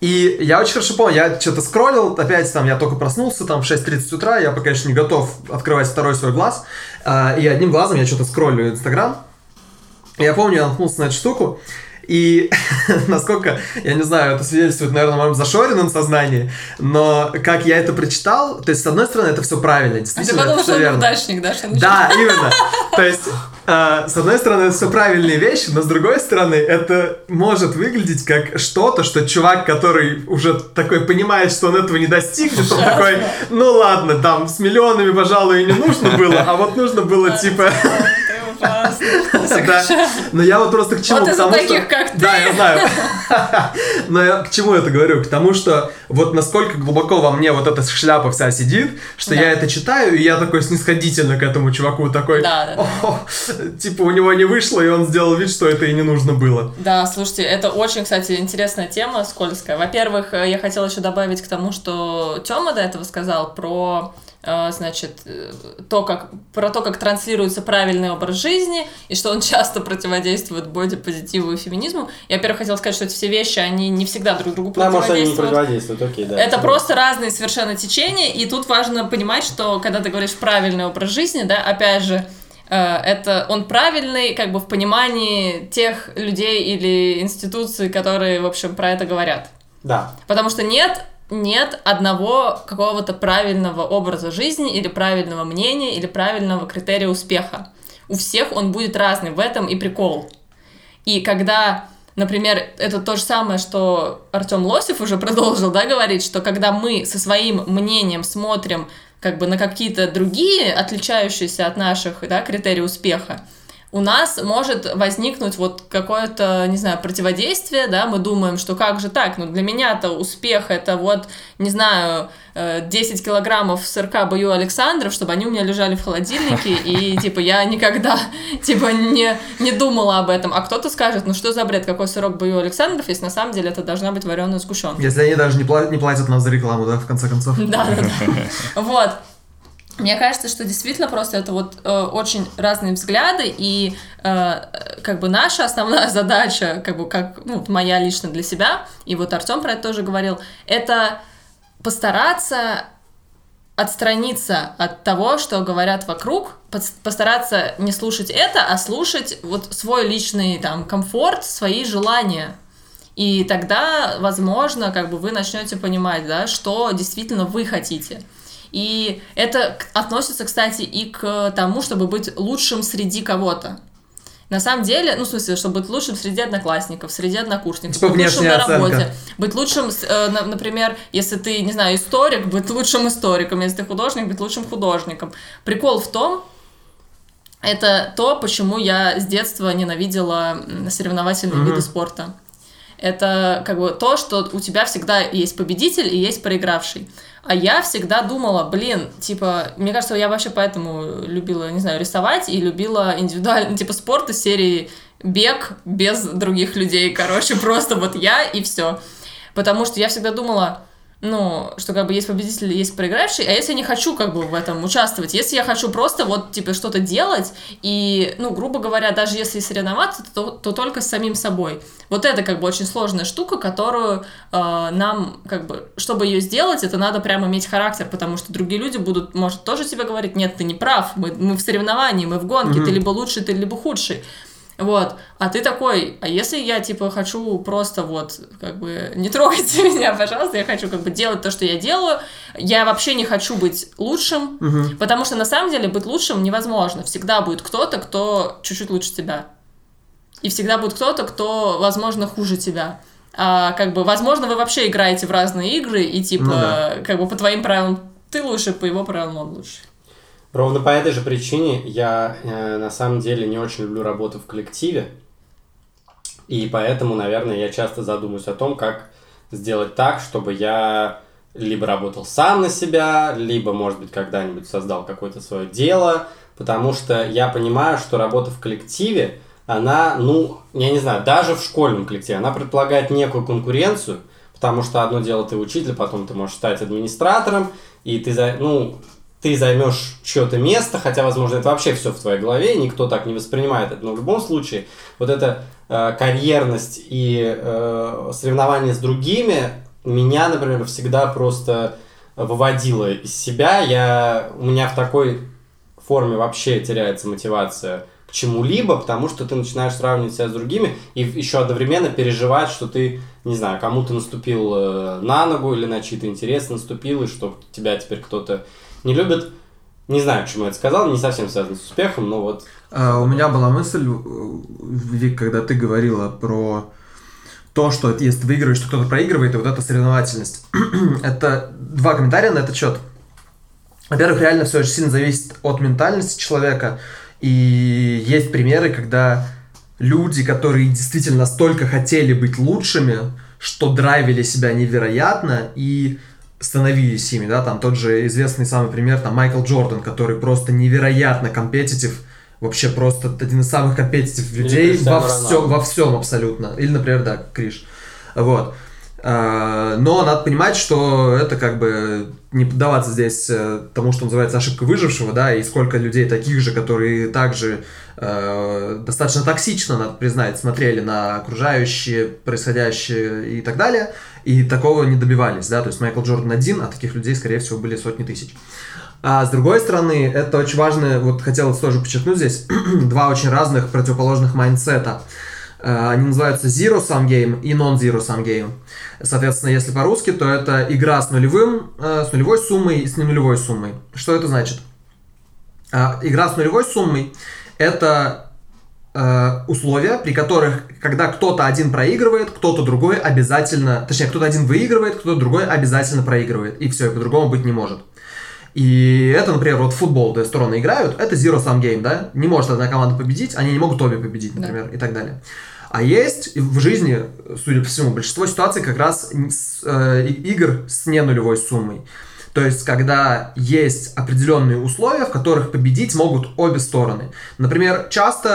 И я очень хорошо помню, я что-то скроллил, опять там, я только проснулся, там в 6.30 утра, я пока еще не готов открывать второй свой глаз, э, и одним глазом я что-то скроллю Инстаграм. Я помню, я наткнулся на эту штуку, и насколько, я не знаю, это свидетельствует, наверное, о моем зашоренном сознании, но как я это прочитал, то есть, с одной стороны, это все правильно, действительно, а ты подумал, что верно. неудачник, да? Что да, именно. То есть, э, с одной стороны, это все правильные вещи, но с другой стороны, это может выглядеть как что-то, что чувак, который уже такой понимает, что он этого не достигнет, он такой, ну ладно, там, с миллионами, пожалуй, и не нужно было, а вот нужно было, типа... Да. Но я вот просто к чему? Вот из-за таких, как ты. Да, я знаю. Но я к чему это говорю? К тому, что вот насколько глубоко во мне вот эта шляпа вся сидит, что я это читаю, и я такой снисходительно к этому чуваку такой, типа у него не вышло, и он сделал вид, что это и не нужно было. Да, слушайте, это очень, кстати, интересная тема, скользкая. Во-первых, э, я хотела еще добавить к тому, что Тёма до этого сказал про значит, э, то, как, про то, как транслируется правильный образ жизни, и что он часто противодействует бодипозитиву и феминизму. Я, во-первых, хотела сказать, что эти все вещи, они не всегда друг другу да, противодействуют. может, они не противодействуют, окей, да. Это просто разные совершенно течения, и тут важно понимать, что когда ты говоришь правильный образ жизни, да, опять же, э, это он правильный как бы в понимании тех людей или институций, которые, в общем, про это говорят. Да. Потому что нет нет одного какого-то правильного образа жизни или правильного мнения или правильного критерия успеха. У всех он будет разный, в этом и прикол. И когда, например, это то же самое, что Артем Лосев уже продолжил, да, говорить, что когда мы со своим мнением смотрим как бы на какие-то другие, отличающиеся от наших, да, критерии успеха, у нас может возникнуть вот какое-то, не знаю, противодействие, да, мы думаем, что как же так, ну для меня-то успех это вот, не знаю, 10 э, килограммов сырка бою Александров, чтобы они у меня лежали в холодильнике, и, типа, я никогда, типа, не, не думала об этом. А кто-то скажет, ну что за бред, какой сырок бою Александров, если на самом деле это должна быть вареная сгущенка. Если они даже не платят, не платят нам за рекламу, да, в конце концов. Да, да, да. Вот. Мне кажется, что действительно просто это вот э, очень разные взгляды, и э, как бы наша основная задача, как бы как ну, моя лично для себя, и вот Артем про это тоже говорил, это постараться отстраниться от того, что говорят вокруг, постараться не слушать это, а слушать вот свой личный там комфорт, свои желания. И тогда, возможно, как бы вы начнете понимать, да, что действительно вы хотите. И это относится, кстати, и к тому, чтобы быть лучшим среди кого-то. На самом деле, ну, в смысле, чтобы быть лучшим среди одноклассников, среди однокурсников, Типа быть лучшим на оценка. работе, быть лучшим, э, на- например, если ты, не знаю, историк, быть лучшим историком, если ты художник, быть лучшим художником. Прикол в том, это то, почему я с детства ненавидела соревновательные Мгм. виды спорта. Это как бы то, что у тебя всегда есть победитель и есть проигравший. А я всегда думала, блин, типа, мне кажется, я вообще поэтому любила, не знаю, рисовать и любила индивидуальный, типа, спорт из серии бег без других людей, короче, просто вот я и все. Потому что я всегда думала, ну, что как бы есть победитель, есть проигравший, а если я не хочу как бы в этом участвовать, если я хочу просто вот, типа, что-то делать, и, ну, грубо говоря, даже если соревноваться, то, то только с самим собой. Вот это как бы очень сложная штука, которую э, нам, как бы, чтобы ее сделать, это надо прямо иметь характер, потому что другие люди будут, может, тоже тебе говорить, нет, ты не прав, мы, мы в соревновании, мы в гонке, Мгм. ты либо лучший, ты либо худший. Вот, а ты такой, а если я, типа, хочу просто вот, как бы, не трогайте меня, пожалуйста, я хочу, как бы, делать то, что я делаю, я вообще не хочу быть лучшим, Мгм. потому что, на самом деле, быть лучшим невозможно, всегда будет кто-то, кто чуть-чуть лучше тебя, и всегда будет кто-то, кто, возможно, хуже тебя. А, как бы, возможно, вы вообще играете в разные игры, и, типа, Ну да. как бы, по твоим правилам ты лучше, по его правилам он лучше. Ровно по этой же причине я э, на самом деле не очень люблю работу в коллективе. И поэтому, наверное, я часто задумываюсь о том, как сделать так, чтобы я либо работал сам на себя, либо, может быть, когда-нибудь создал какое-то свое дело, потому что я понимаю, что работа в коллективе, она, ну, я не знаю, даже в школьном коллективе, она предполагает некую конкуренцию, потому что одно дело ты учитель, потом ты можешь стать администратором, и ты, ну, ты займешь чье-то место, хотя, возможно, это вообще все в твоей голове, никто так не воспринимает это. Но в любом случае, вот эта э, карьерность и э, соревнование с другими меня, например, всегда просто выводило из себя. Я, у меня в такой форме вообще теряется мотивация к чему-либо, потому что ты начинаешь сравнивать себя с другими и еще одновременно переживать, что ты, не знаю, кому-то наступил э, на ногу или на чьи-то интересы наступил, и что тебя теперь кто-то не любит. Не знаю, к чему я это сказал, не совсем связано с успехом, но вот А, У меня была мысль, э, Вик, когда ты говорила про то, что если ты выигрываешь, то кто-то проигрывает, и вот эта соревновательность. это два комментария на этот счет. Во-первых, реально все очень сильно зависит от ментальности человека. И есть примеры, когда люди, которые действительно настолько хотели быть лучшими, что драйвили себя невероятно и становились ими, да, там тот же известный самый пример, там Майкл Джордан, который просто невероятно компетитив, вообще просто один из самых компетитив людей во, всем, во всем абсолютно. Или, например, да, Криш. Вот. А, Но надо понимать, что это как бы не поддаваться здесь э, тому, что называется ошибка выжившего, да, и сколько людей таких же, которые также э, достаточно токсично, надо признать, смотрели на окружающее, происходящее и так далее, и такого не добивались, да, то есть Майкл Джордан один, а таких людей, скорее всего, были сотни тысяч. А с другой стороны, это очень важно, вот хотел тоже подчеркнуть здесь, два очень разных противоположных mindset а. Э, Они называются Zero Sum Game и Non-Zero Sum Game. Соответственно, если по-русски, то это игра с нулевым, э, с нулевой суммой и с ненулевой суммой. Что это значит? А, Игра с нулевой суммой – это э, условия, при которых, когда кто-то один проигрывает, кто-то другой обязательно, точнее, кто-то один выигрывает, кто-то другой обязательно проигрывает. И все, и по-другому быть не может. И это, например, вот футбол две стороны играют, это zero sum game, да? Не может одна команда победить, они не могут обе победить, Да. например, и так далее. А есть в жизни, судя по всему, большинство ситуаций как раз с, э, игр с не нулевой суммой. То есть, когда есть определенные условия, в которых победить могут обе стороны. Например, часто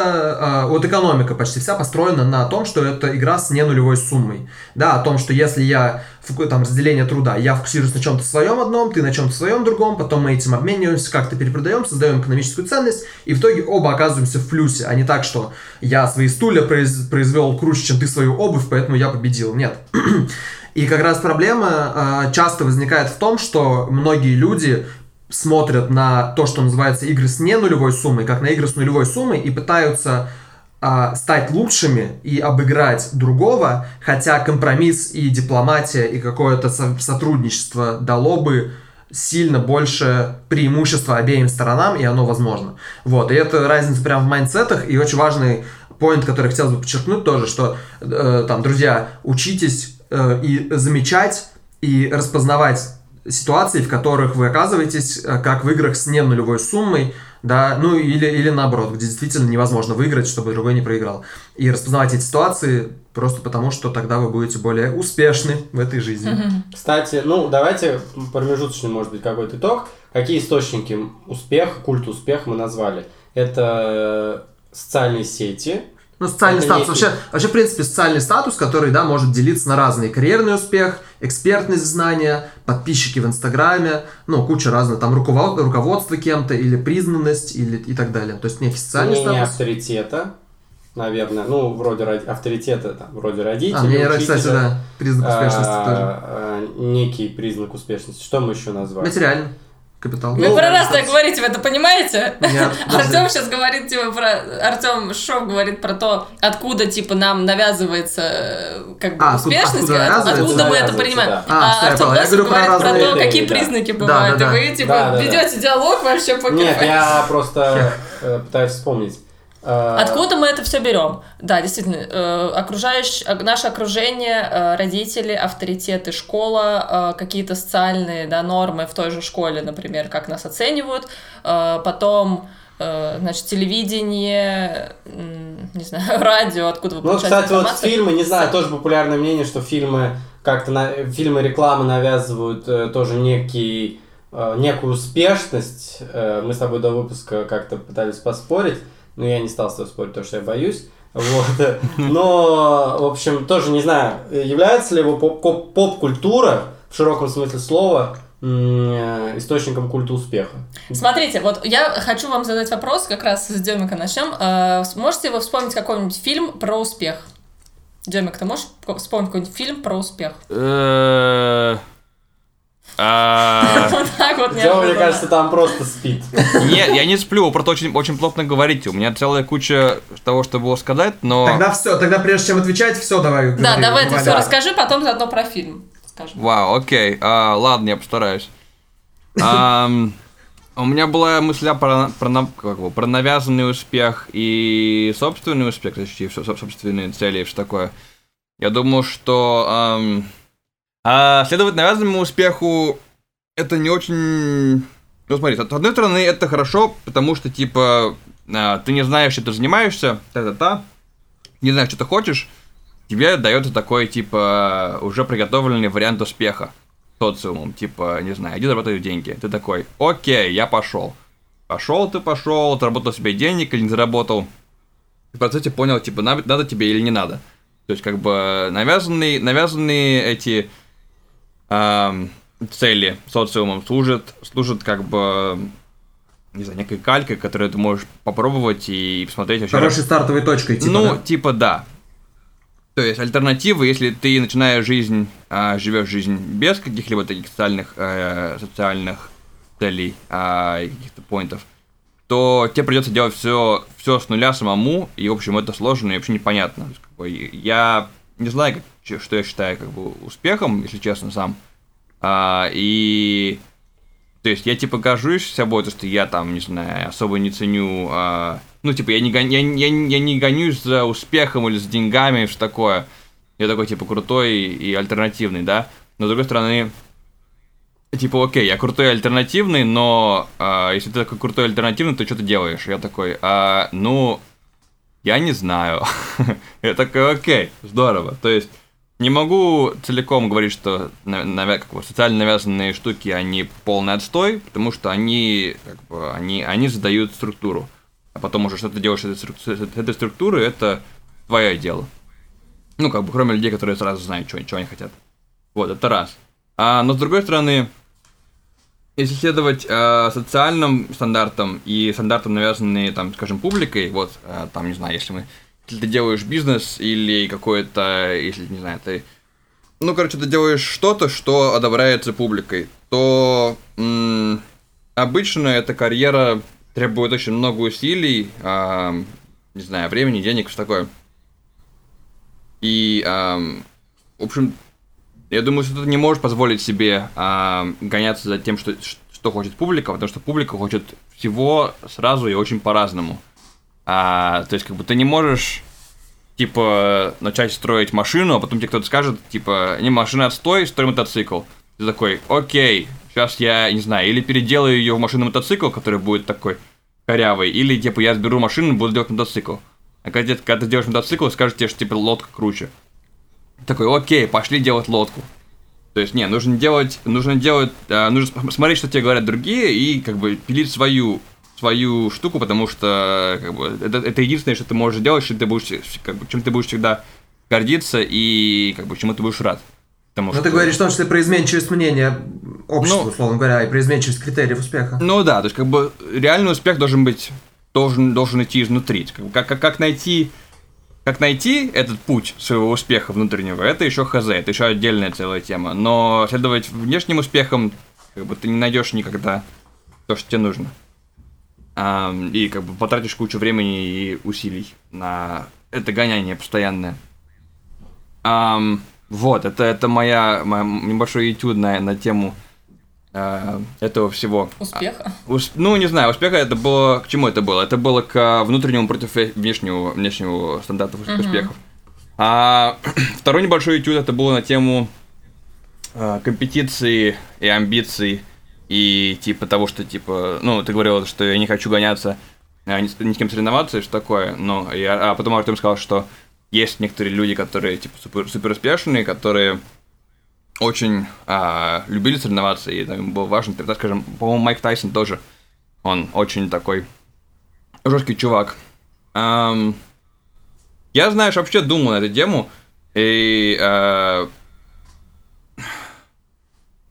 э, вот экономика почти вся построена на том, что это игра с ненулевой суммой. Да, о том, что если я там разделение труда, я фокусируюсь на чем-то своем одном, ты на чем-то своем другом, потом мы этим обмениваемся, как-то перепродаем, создаем экономическую ценность, и в итоге оба оказываемся в плюсе, а не так, что я свои стулья произ- произвел круче, чем ты свою обувь, поэтому я победил. Нет. И как раз проблема э, часто возникает в том, что многие люди смотрят на то, что называется игры с не нулевой суммой, как на игры с нулевой суммой, и пытаются э, стать лучшими и обыграть другого, хотя компромисс и дипломатия и какое-то со- сотрудничество дало бы сильно больше преимущества обеим сторонам, и оно возможно. Вот, и это разница прям в майндсетах, и очень важный поинт, который хотелось бы подчеркнуть тоже, что, э, там, друзья, учитесь э, и замечать, и распознавать ситуации, в которых вы оказываетесь, э, как в играх с не нулевой суммой, да, ну или, или наоборот, где действительно невозможно выиграть, чтобы другой не проиграл. И распознавать эти ситуации просто потому, что тогда вы будете более успешны в этой жизни. Кстати, ну давайте промежуточный, может быть, какой-то итог. Какие источники успеха, культа успеха мы назвали? Это социальные сети, Ну, социальный Это статус. некий- Вообще, вообще, в принципе, социальный статус, который, да, может делиться на разные. Карьерный успех, экспертность знания, подписчики в Инстаграме, ну, куча разных, там, руковод- руководство кем-то, или признанность, или и так далее. То есть, некий социальный мнение статус. авторитета, наверное, ну, вроде роди- авторитета, там, вроде родителей, А, мне, учителя, кстати, да, признак успешности тоже. а, а, некий признак успешности. Что мы еще назвали? Материальный капитал. Вы Ну, про раз так статус. говорите, вы это понимаете? Нет. Артем сейчас говорит, типа, про... Артем Шов говорит про то, откуда, типа, нам навязывается, э, как бы, А, откуда- успешность, откуда мы это да. А, я Артем про говорит про то, какие да. признаки Да, бывают, да, и вы, типа, Да, да, да. ведете диалог вообще по Нет, я просто э, пытаюсь вспомнить. Э, Откуда мы это все берем? Да, действительно, э, окружающее, ок- наше окружение, э, родители, авторитеты, школа, какие-то социальные да, нормы в той же школе, например, как нас оценивают, потом значит, телевидение, не знаю, радио, откуда вы Ну, кстати, вот информацию. фильмы, не знаю, тоже популярное мнение, что фильмы как-то на, фильмы рекламы навязывают э, тоже некий э, некую успешность. Э, мы с тобой до выпуска как-то пытались поспорить, но я не стал с тобой спорить, потому что я боюсь. Вот. Но, в общем, тоже не знаю, является ли его поп- поп- поп-культура в широком смысле слова источником культа успеха. Смотрите, вот я хочу вам задать вопрос, как раз с Демика начнем. Э, Можете вы вспомнить какой-нибудь фильм про успех? Демик, ты можешь вспомнить какой-нибудь фильм про успех? А, Вот так вот Тёма, мне кажется, там просто спит. Нет, я не сплю, вы просто очень, очень плотно говорите. У меня целая куча того, что было сказать, но... Тогда все, тогда прежде чем отвечать, все, давай. Да, давай ты все расскажи, потом заодно про фильм. Скажем. Вау, окей, а, ладно, я постараюсь. У меня была мысля про, про, на- как про навязанный успех и собственный успех, со- собственные цели и все такое. Я думаю, что ам, а следовать навязанному успеху это не очень... Ну, смотри, с одной стороны, это хорошо, потому что, типа, а, ты не знаешь, чем ты занимаешься, та-та-та, не знаешь, что ты хочешь, тебе дается такой, типа, уже приготовленный вариант успеха социумом, типа, не знаю, иди заработай деньги. Ты такой, окей, я пошел. Пошел ты, пошел, заработал себе денег или не заработал. И в процессе понял, типа, надо, надо тебе или не надо. То есть, как бы, навязанные, навязанные эти цели социумом служат, служат, как бы, не знаю, некой калькой, которую ты можешь попробовать и посмотреть вообще. Хорошей стартовой точкой, типа, ну, да? типа да. То есть альтернатива, если ты начинаешь жизнь, а, живешь жизнь без каких-либо таких социальных, э, социальных целей а, и каких-то поинтов, то тебе придется делать все, все с нуля самому, и, в общем, это сложно и вообще непонятно. То есть, как бы, я не знаю, как- что я считаю как бы успехом, если честно, сам. А, и то есть я типа горжусь собой, то что я там, не знаю, особо не ценю, а, ну типа я не, гон- я, я, я не гонюсь за успехом или за деньгами что такое. Я такой типа крутой и альтернативный, да. Но с другой стороны, типа окей, я крутой и альтернативный, но а, если ты такой крутой и альтернативный, то что ты делаешь? Я такой, а, ну, я не знаю. Я такой, окей, здорово. То есть не могу целиком говорить, что на- навя- как бы, социально навязанные штуки, они полный отстой, потому что они, как бы, они, они задают структуру. А потом уже что ты делаешь с этой, струк- с этой- структурой, это твое дело. Ну, как бы, кроме людей, которые сразу знают, что, что они хотят. Вот, это раз. А, но с другой стороны, если следовать э, социальным стандартам и стандартам, навязанные, там, скажем, публикой, вот, э, там, не знаю, если мы, если ты делаешь бизнес или какое-то, если, не знаю, ты, ну, короче, ты делаешь что-то, что одобряется публикой, то м, обычно эта карьера требует очень много усилий, а, не знаю, времени, денег, что такое. И, ам, в общем, я думаю, что ты не можешь позволить себе а, гоняться за тем, что, что хочет публика, потому что публика хочет всего сразу и очень по-разному. А, то есть, как бы ты не можешь, типа, начать строить машину, а потом тебе кто-то скажет, типа, не, машина отстой, строй мотоцикл. Ты такой, окей, сейчас я, не знаю, или переделаю ее в машину-мотоцикл, который будет такой корявый, или, типа, я сберу машину и буду делать мотоцикл. А когда, когда ты делаешь мотоцикл, скажут тебе, что, типа, лодка круче. Такой, окей, пошли делать лодку. То есть, не, нужно делать, нужно делать, а, нужно см- смотреть, что тебе говорят другие, и как бы пилить свою, свою штуку, потому что как бы, это, это единственное, что ты можешь делать, что ты будешь, как бы, чем ты будешь всегда гордиться и как бы чему ты будешь рад. Потому Ну, что- ты говоришь в том числе про изменчивость мнения общества, Ну- условно говоря, и про изменчивость критериев успеха. Ну да, то есть как бы реальный успех должен быть, должен, должен идти изнутри. Как, как, как найти, как найти этот путь своего успеха внутреннего, это еще хз, это еще отдельная целая тема. Но следовать внешним успехам, как бы ты не найдешь никогда то, что тебе нужно. Ам, и как бы потратишь кучу времени и усилий на это гоняние постоянное. Ам, вот, это, это моя, моя небольшой этюд на, на тему этого всего. Успеха. Ус- ну, не знаю, успеха это было... К чему это было? Это было к внутреннему против внешнего, внешнего стандартов Мгм. успехов. А второй небольшой этюд это было на тему э, компетиции и амбиций и типа того, что типа... Ну, ты говорил, что я не хочу гоняться, ни, с- ни с кем соревноваться и что такое. Но я, а потом Артем сказал, что есть некоторые люди, которые типа супер, супер успешные, которые очень а, любили соревноваться, и там, было важно, тогда, скажем, по-моему, Майк Тайсон тоже, он очень такой жесткий чувак. Ам, я, знаешь, вообще думал на эту тему, и а,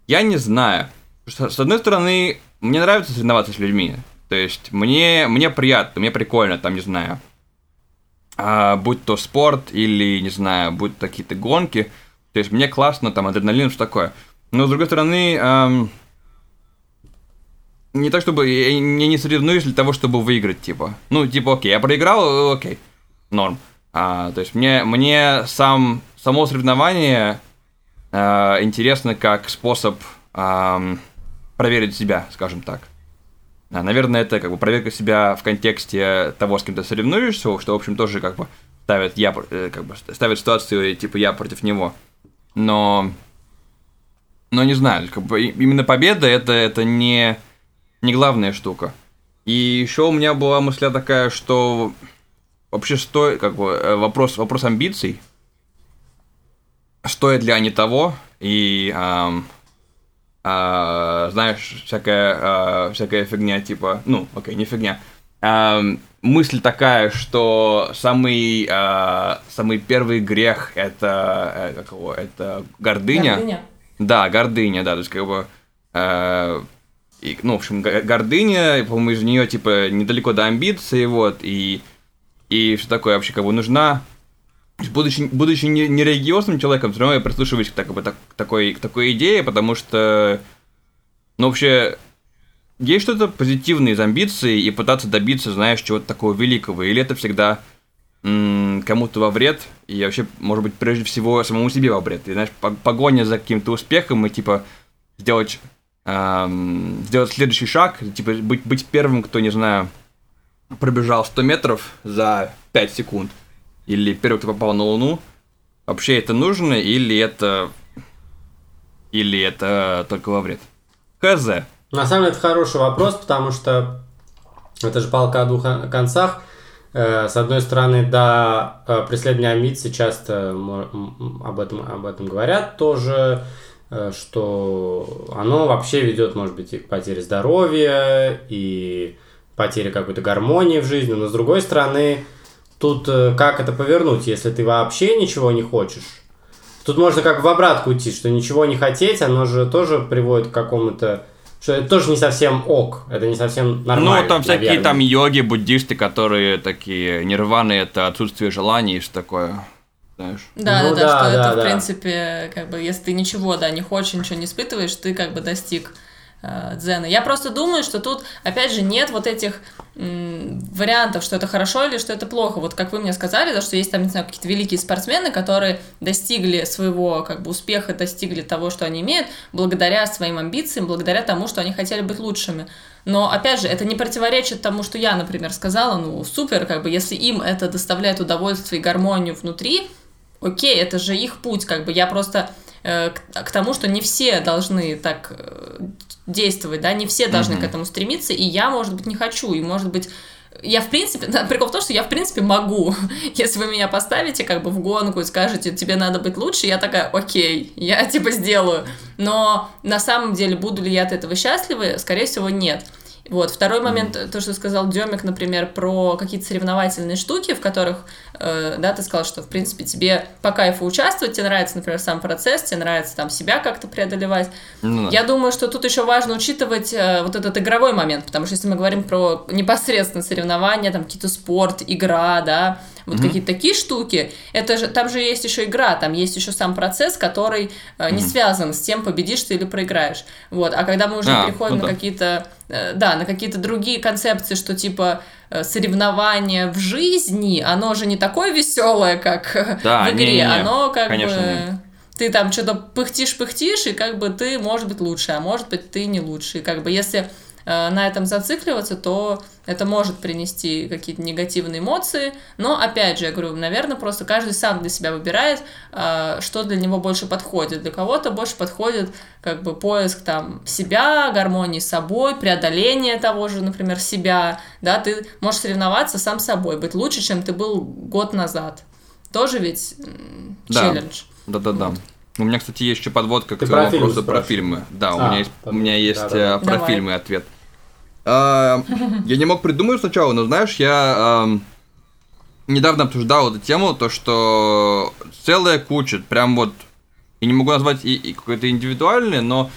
я не знаю. Что, С одной стороны, мне нравится соревноваться с людьми, то есть мне, мне приятно, мне прикольно, там, не знаю, а, будь то спорт или, не знаю, будь то какие-то гонки, то есть мне классно, там, адреналин, что такое. Но, с другой стороны, ам, не так, чтобы я не соревнуюсь для того, чтобы выиграть, типа. Ну, типа, окей, я проиграл, э, окей, норм. А, то есть мне, мне сам, само соревнование а, интересно как способ ам, проверить себя, скажем так. А, наверное, это как бы проверка себя в контексте того, с кем ты соревнуешься, что, в общем, тоже как бы ставит я, э, как бы ставит ситуацию, типа, я против него. Но, но не знаю, как бы именно победа это, это не, не главная штука. И еще у меня была мысля такая, что вообще стоит, как бы, э, вопрос, вопрос амбиций, стоит ли они того, и, ам, а, знаешь, всякая, а, всякая фигня, типа, ну, окей, не фигня, Ам, мысль такая, что самый, а, самый первый грех это, э, как его, это гордыня. Гордыня. Да, гордыня, да, то есть как бы, э, и, ну, в общем, го- гордыня, по-моему, из нее, типа, недалеко до амбиции, вот, и, и что такое вообще, как бы, нужна, будучи, будучи не, не религиозным человеком, все равно я прислушиваюсь к, так, бы, так- к такой, к такой идее, потому что, ну, вообще, есть что-то позитивное из амбиций и пытаться добиться, знаешь, чего-то такого великого, или это всегда кому-то во вред, и вообще, может быть, прежде всего, самому себе во вред. И, знаешь, по- погоня за каким-то успехом и, типа, сделать, ам, сделать следующий шаг, типа, быть, быть первым, кто, не знаю, пробежал 100 метров за 5 секунд, или первый, кто попал на Луну, вообще это нужно, или это... Или это только во вред? Хз. На самом деле это хороший вопрос, потому что это же палка о двух концах. Э, с одной стороны, да, э, преследование амбиций часто об этом, об этом говорят тоже, э, что оно вообще ведет, может быть, и к потере здоровья, и потере какой-то гармонии в жизни, но с другой стороны, тут как это повернуть, если ты вообще ничего не хочешь? Тут можно как в обратку уйти, что ничего не хотеть, оно же тоже приводит к какому-то что это тоже не совсем ок, это не совсем нормально. Ну, там всякие наверное. там йоги, буддисты, которые такие нирваны, это отсутствие желаний, что такое. Знаешь? Да, Ну да, да, да, что да, это, в да. принципе, как бы, если ты ничего, да, не хочешь, ничего не испытываешь, ты как бы достиг дзена. Я просто думаю, что тут, опять же, нет вот этих вариантов, что это хорошо или что это плохо. Вот как вы мне сказали, да, что есть там, не знаю, какие-то великие спортсмены, которые достигли своего как бы успеха, достигли того, что они имеют, благодаря своим амбициям, благодаря тому, что они хотели быть лучшими. Но, опять же, это не противоречит тому, что я, например, сказала, ну, супер, как бы, если им это доставляет удовольствие и гармонию внутри, окей, это же их путь, как бы, я просто э, к, к тому, что не все должны так э, действовать, да, не все должны Мгм. к этому стремиться, и я, может быть, не хочу, и, может быть, я, в принципе, да, прикол в том, что я, в принципе, могу. Если вы меня поставите как бы в гонку и скажете, тебе надо быть лучше, я такая, окей, я типа сделаю. Но на самом деле, буду ли я от этого счастлива, скорее всего, нет. Вот, второй момент, то, что сказал Демик, например, про какие-то соревновательные штуки, в которых, э, да, ты сказал, что, в принципе, тебе по кайфу участвовать, тебе нравится, например, сам процесс, тебе нравится там себя как-то преодолевать. Да. Я думаю, что тут еще важно учитывать э, вот этот игровой момент, потому что если мы говорим про непосредственно соревнования, там какие-то спорт, игра, да, вот какие-то такие штуки, это же, там же есть еще игра, там есть еще сам процесс, который э, не связан с тем, победишь ты или проиграешь. Вот, а когда мы уже А, переходим ну на да. какие-то, э, да, на какие-то другие концепции, что типа э, соревнование в жизни, оно же не такое веселое, как Да, в игре, не-не-не, оно как конечно, бы нет. ты там что-то пыхтишь-пыхтишь, и как бы ты, может быть, лучше, а может быть, ты не лучше. И как бы если на этом зацикливаться, то это может принести какие-то негативные эмоции. Но, опять же, я говорю, наверное, просто каждый сам для себя выбирает, э, что для него больше подходит. Для кого-то больше подходит как бы поиск там себя, гармонии с собой, преодоление того же, например, себя. Да, ты можешь соревноваться сам с собой, быть лучше, чем ты был год назад. Тоже ведь Да. челлендж. Да-да-да. У меня, кстати, есть еще подводка к Ты твоему про фильмы вопросу про фильмы. Да, у А, меня есть, у меня есть Да-да-да. э, про Давай. фильмы ответ. Я не мог придумать сначала, но знаешь, я недавно обсуждал эту тему, то что целая куча, прям вот, я не могу назвать и, и какое-то индивидуальное, но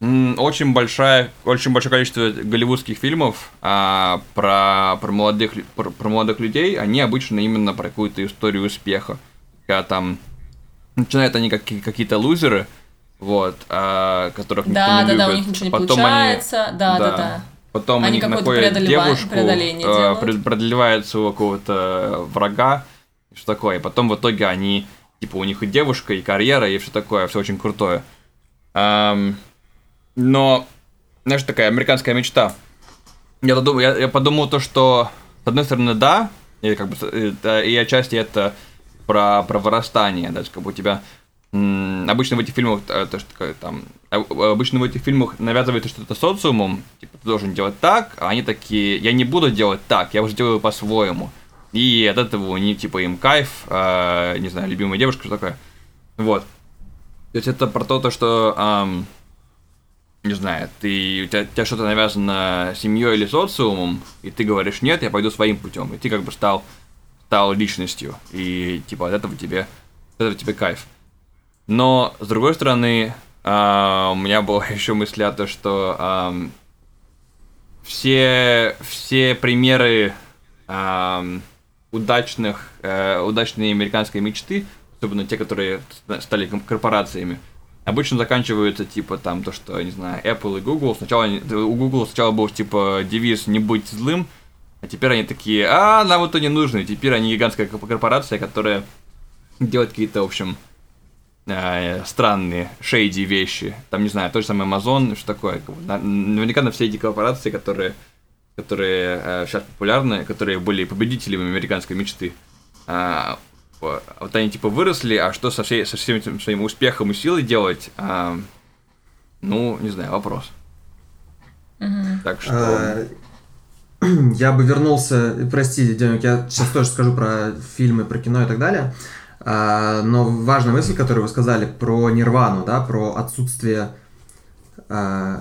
очень большая, очень большое количество голливудских фильмов а, про, про, молодых, про, про молодых людей, они обычно именно про какую-то историю успеха. Когда там начинают они как какие-то лузеры, вот, а, которых никто Да, не да, да, у любит. них ничего не Потом получается. Да, да, да. Потом Они они, находят девушку, преодоление э, пред- преодолевают своего какого-то врага, и что такое. И потом в итоге они, типа, у них и девушка, и карьера, и все такое, все очень крутое. Ам, но, знаешь, такая американская мечта. Я, додум- я, я подумал то, что, с одной стороны, да, и как бы, да, и отчасти это про, про вырастание, да, как бы у тебя обычно в этих фильмах, э, то, что там, а- обычно в этих фильмах навязывается что-то социумом, типа, ты должен делать так, а они такие, я не буду делать так, я уже делаю по-своему. И от этого у типа, им кайф, э, не знаю, любимая девушка, что такое. Вот. То есть это про то, то что, ам, не знаю, ты, у тебя, тебя что-то навязано семьей или социумом, и ты говоришь, нет, я пойду своим путем, и ты как бы стал, стал личностью, и типа от этого тебе, от этого тебе кайф. Но, с другой стороны, а, у меня была еще мысль о том, что ам, все, все примеры ам, удачных, э, удачной американской мечты, особенно те, которые ст- стали корпорациями, обычно заканчиваются типа там то, что, не знаю, Apple и Google. Сначала они- у Google сначала был типа девиз «не быть злым», а теперь они такие, а, нам это не нужно. И теперь они гигантская корпорация, которая делает какие-то, в общем, э, странные, шейди вещи. Там, не знаю, тот же самый Amazon, что такое. Наверняка на все эти корпорации, которые, которые э, сейчас популярны, которые были победителями американской мечты, а, вот вот они типа выросли, а что со, всей, со всем этим своим успехом и силой делать, а, ну, не знаю, вопрос. Так что... А, я бы вернулся, прости, Демик, я сейчас тоже скажу про фильмы, про кино и так далее, но важная мысль, которую вы сказали про нирвану, да, про отсутствие а,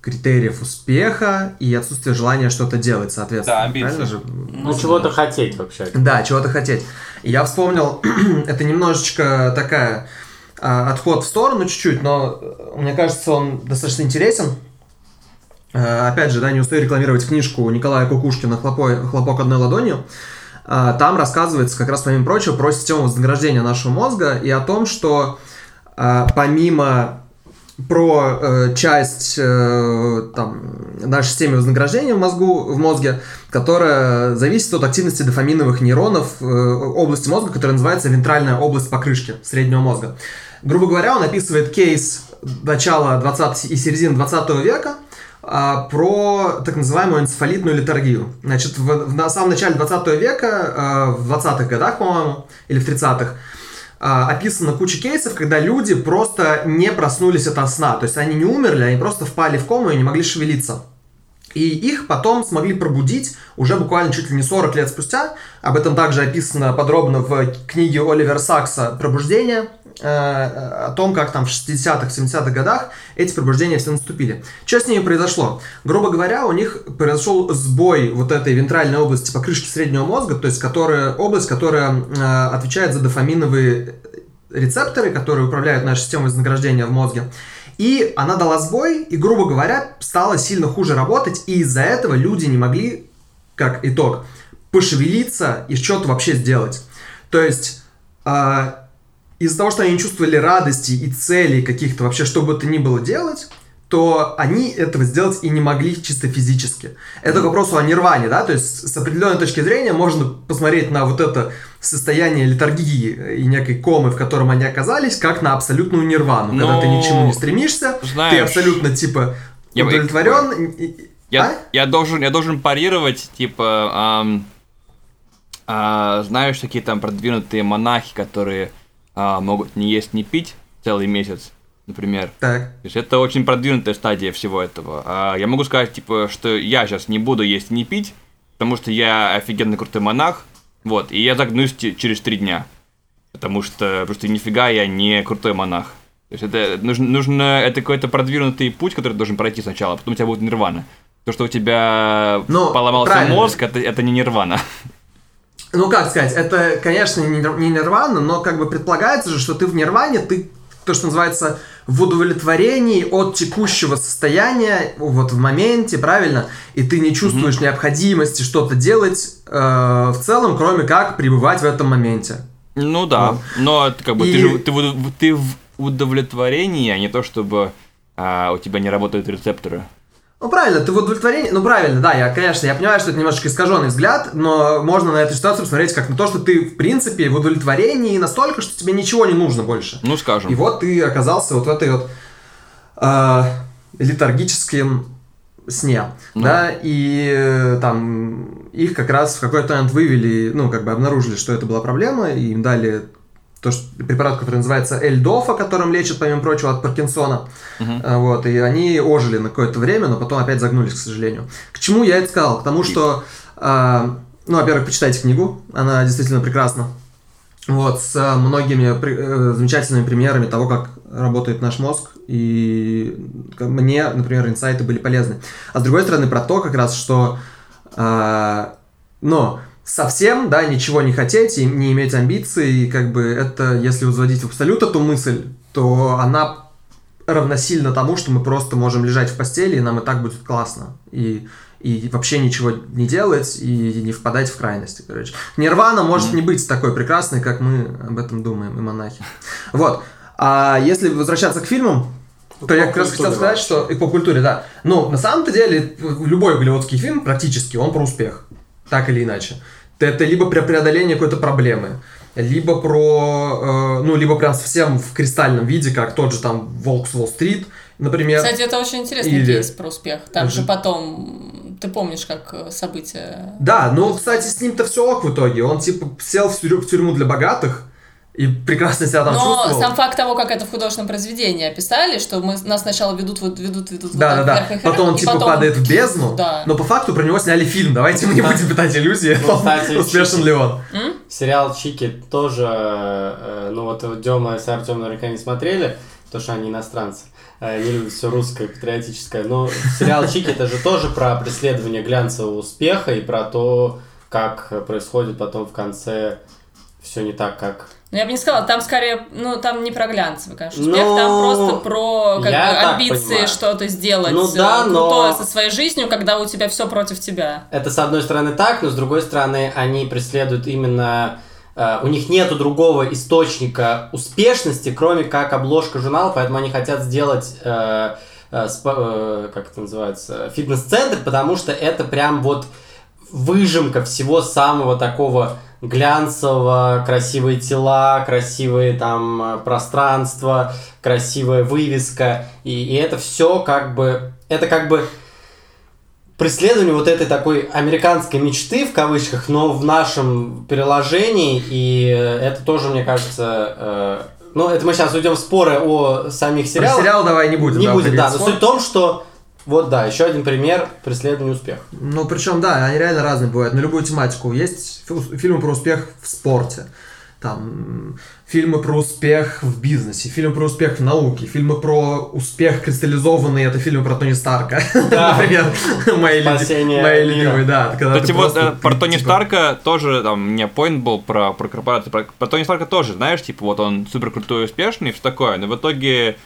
критериев успеха и отсутствие желания что-то делать, соответственно. Да, амбиции. Правильно же? Ну, чего-то хотеть вообще. Да, чего-то хотеть. И я вспомнил, это немножечко такая а, отход в сторону чуть-чуть, но э, мне кажется, он достаточно интересен. А, опять же, да, не устаю рекламировать книжку Николая Кукушкина «Хлопой- «Хлопок одной ладонью». А, Там рассказывается как раз, помимо прочего, про систему вознаграждения нашего мозга и о том, что а, помимо про э, часть э, там, нашей системы вознаграждения в мозгу, в мозге, которая зависит от активности дофаминовых нейронов э, области мозга, которая называется вентральная область покрышки среднего мозга. Грубо говоря, он описывает кейс начала 20 и середины 20 века про так называемую энцефалитную литургию. Значит, в, в- на самом начале 20 века, а, в 20-х годах, по-моему, или в 30-х, а, описана куча кейсов, когда люди просто не проснулись от сна. То есть они не умерли, они просто впали в кому и не могли шевелиться. И их потом смогли пробудить уже буквально чуть ли не 40 лет спустя. Об этом также описано подробно в книге Оливера Сакса «Пробуждение», о том, как там в 60-х, 70-х годах эти пробуждения все наступили. Что с ними произошло? Грубо говоря, у них произошел сбой вот этой вентральной области покрышки среднего мозга, то есть которая, область, которая э, отвечает за дофаминовые рецепторы, которые управляют нашей системой вознаграждения в мозге. И она дала сбой, и, грубо говоря, стала сильно хуже работать, и из-за этого люди не могли, как итог, пошевелиться и что-то вообще сделать. То есть, а, из-за того, что они не чувствовали радости и целей каких-то вообще, что бы то ни было делать, то они этого сделать и не могли чисто физически. Это к вопросу о нирване, да, то есть с определенной точки зрения можно посмотреть на вот это состояние литургии и некой комы, в котором они оказались, как на абсолютную нирвану, когда ты Но, ничему не стремишься, ты знаешь, абсолютно типа удовлетворен. Я, а? я, должен, я должен парировать, типа, ам, а, знаешь, такие там продвинутые монахи, которые а, могут не есть, не пить целый месяц, например. Так. То есть это очень продвинутая стадия всего этого. А я могу сказать, типа, что я сейчас не буду есть и не пить, потому что я офигенно крутой монах, вот, и я загнусь через три дня. Потому что, потому что нифига я не крутой монах. То есть это нужно, нужно это какой-то продвинутый путь, который ты должен пройти сначала, а потом у тебя будет нирвана. То, что у тебя Ну, поломался правильно. мозг, это, это не нирвана. Ну, как сказать, это, конечно, не, нир- не нирвана, но как бы предполагается же, что ты в нирване, ты, то, что называется, в удовлетворении от текущего состояния, вот в моменте, правильно? И ты не чувствуешь необходимости что-то делать э, в целом, кроме как пребывать в этом моменте. Ну да, Вот. но как бы И- ты же ты, ты в удовлетворении, а не то, чтобы а, у тебя не работают рецепторы. Ну, правильно, ты в удовлетворении, ну, правильно, да, я, конечно, я понимаю, что это немножечко искаженный взгляд, но можно на эту ситуацию посмотреть как на то, что ты, в принципе, в удовлетворении настолько, что тебе ничего не нужно больше. Ну, скажем. И вот ты оказался вот в этой вот э, летаргическом сне, Ну. да, и э, там их как раз в какой-то момент вывели, ну, как бы обнаружили, что это была проблема, и им дали то, что, препарат, который называется Эльдофа, которым лечат, помимо прочего, от Паркинсона. А, Вот, и они ожили на какое-то время, но потом опять загнулись, к сожалению. К чему я это сказал? К тому, что, а, ну, во-первых, почитайте книгу, она действительно прекрасна. Вот, с а, многими при- э, замечательными примерами того, как работает наш мозг, и мне, например, инсайты были полезны. А с другой стороны, про то как раз, что, а, ну, совсем, да, ничего не хотеть и не иметь амбиций, как бы это, если возводить в абсолют эту мысль, то она равносильно тому, что мы просто можем лежать в постели, и нам и так будет классно. И, и вообще ничего не делать, и не впадать в крайности, короче. Нирвана может не быть такой прекрасной, как мы об этом думаем, и монахи. Вот. А если возвращаться к фильмам, то я как раз хотел сказать, что и по культуре, да. Ну, на самом-то деле, любой голливудский фильм практически, он про успех. Так или иначе. Это либо про преодоление какой-то проблемы, либо про, э, ну, либо прям совсем в кристальном виде, как тот же там Волк с Уолл-стрит, например. Кстати, это очень интересный Или- кейс про успех. Там же потом, ты помнишь, как э, события... Да, ну, кстати, с ним-то все ок в итоге. Он, типа, сел в тюрьму для богатых, и прекрасно себя там Но чувствовал. сам факт того, как это в художественном произведении описали, что мы, нас сначала ведут, вот, ведут, ведут вот Да, да, так да. вверх, Потом он типа потом- падает в бездну, Да. но по факту про него сняли фильм. Давайте мы не будем питать иллюзии, Ну, кстати, успешен Чики. ли он. Сериал Чики тоже, э, ну вот Дема с Артем наверняка не смотрели, потому что они иностранцы. э, Не любят все русское, патриотическое. Но сериал Чики это же тоже про преследование глянцевого успеха и про то, как происходит потом в конце все не так, как Ну, я бы не сказала, там скорее, ну, там не про глянцевый, конечно, успех, Ну, там просто про как бы, амбиции что-то сделать Ну да, но- со своей жизнью, когда у тебя все против тебя. Это с одной стороны так, но с другой стороны они преследуют именно... э, у них нету другого источника успешности, кроме как обложка журнала, поэтому они хотят сделать... э, э, спа- э, как это называется? Фитнес-центр, потому что это прям вот выжимка всего самого такого глянцевого, красивые тела, красивые там э, пространства, красивая вывеска, и, и это все как бы, это как бы преследование вот этой такой американской мечты в кавычках, но в нашем переложении, и э, это тоже, мне кажется, э, ну это мы сейчас уйдем в споры о самих Про сериалах. сериал давай не будем. Не будет, уходить да, но суть в том, что вот да, еще один пример преследования успеха. Ну, причем, да, они реально разные бывают. На любую тематику. Есть фи- фильмы про успех в спорте. Там фильмы про успех в бизнесе, фильмы про успех в науке, фильмы про успех кристаллизованный, это фильмы про Тони Старка, Да. например, мои, Спасение мои любимые, да. Кстати, ты вот просто, э, про Тони типа, Старка тоже, там, у меня поинт был про, про корпорацию. Про, про Тони Старка тоже, знаешь, типа, вот он супер крутой и успешный, все такое, но в итоге,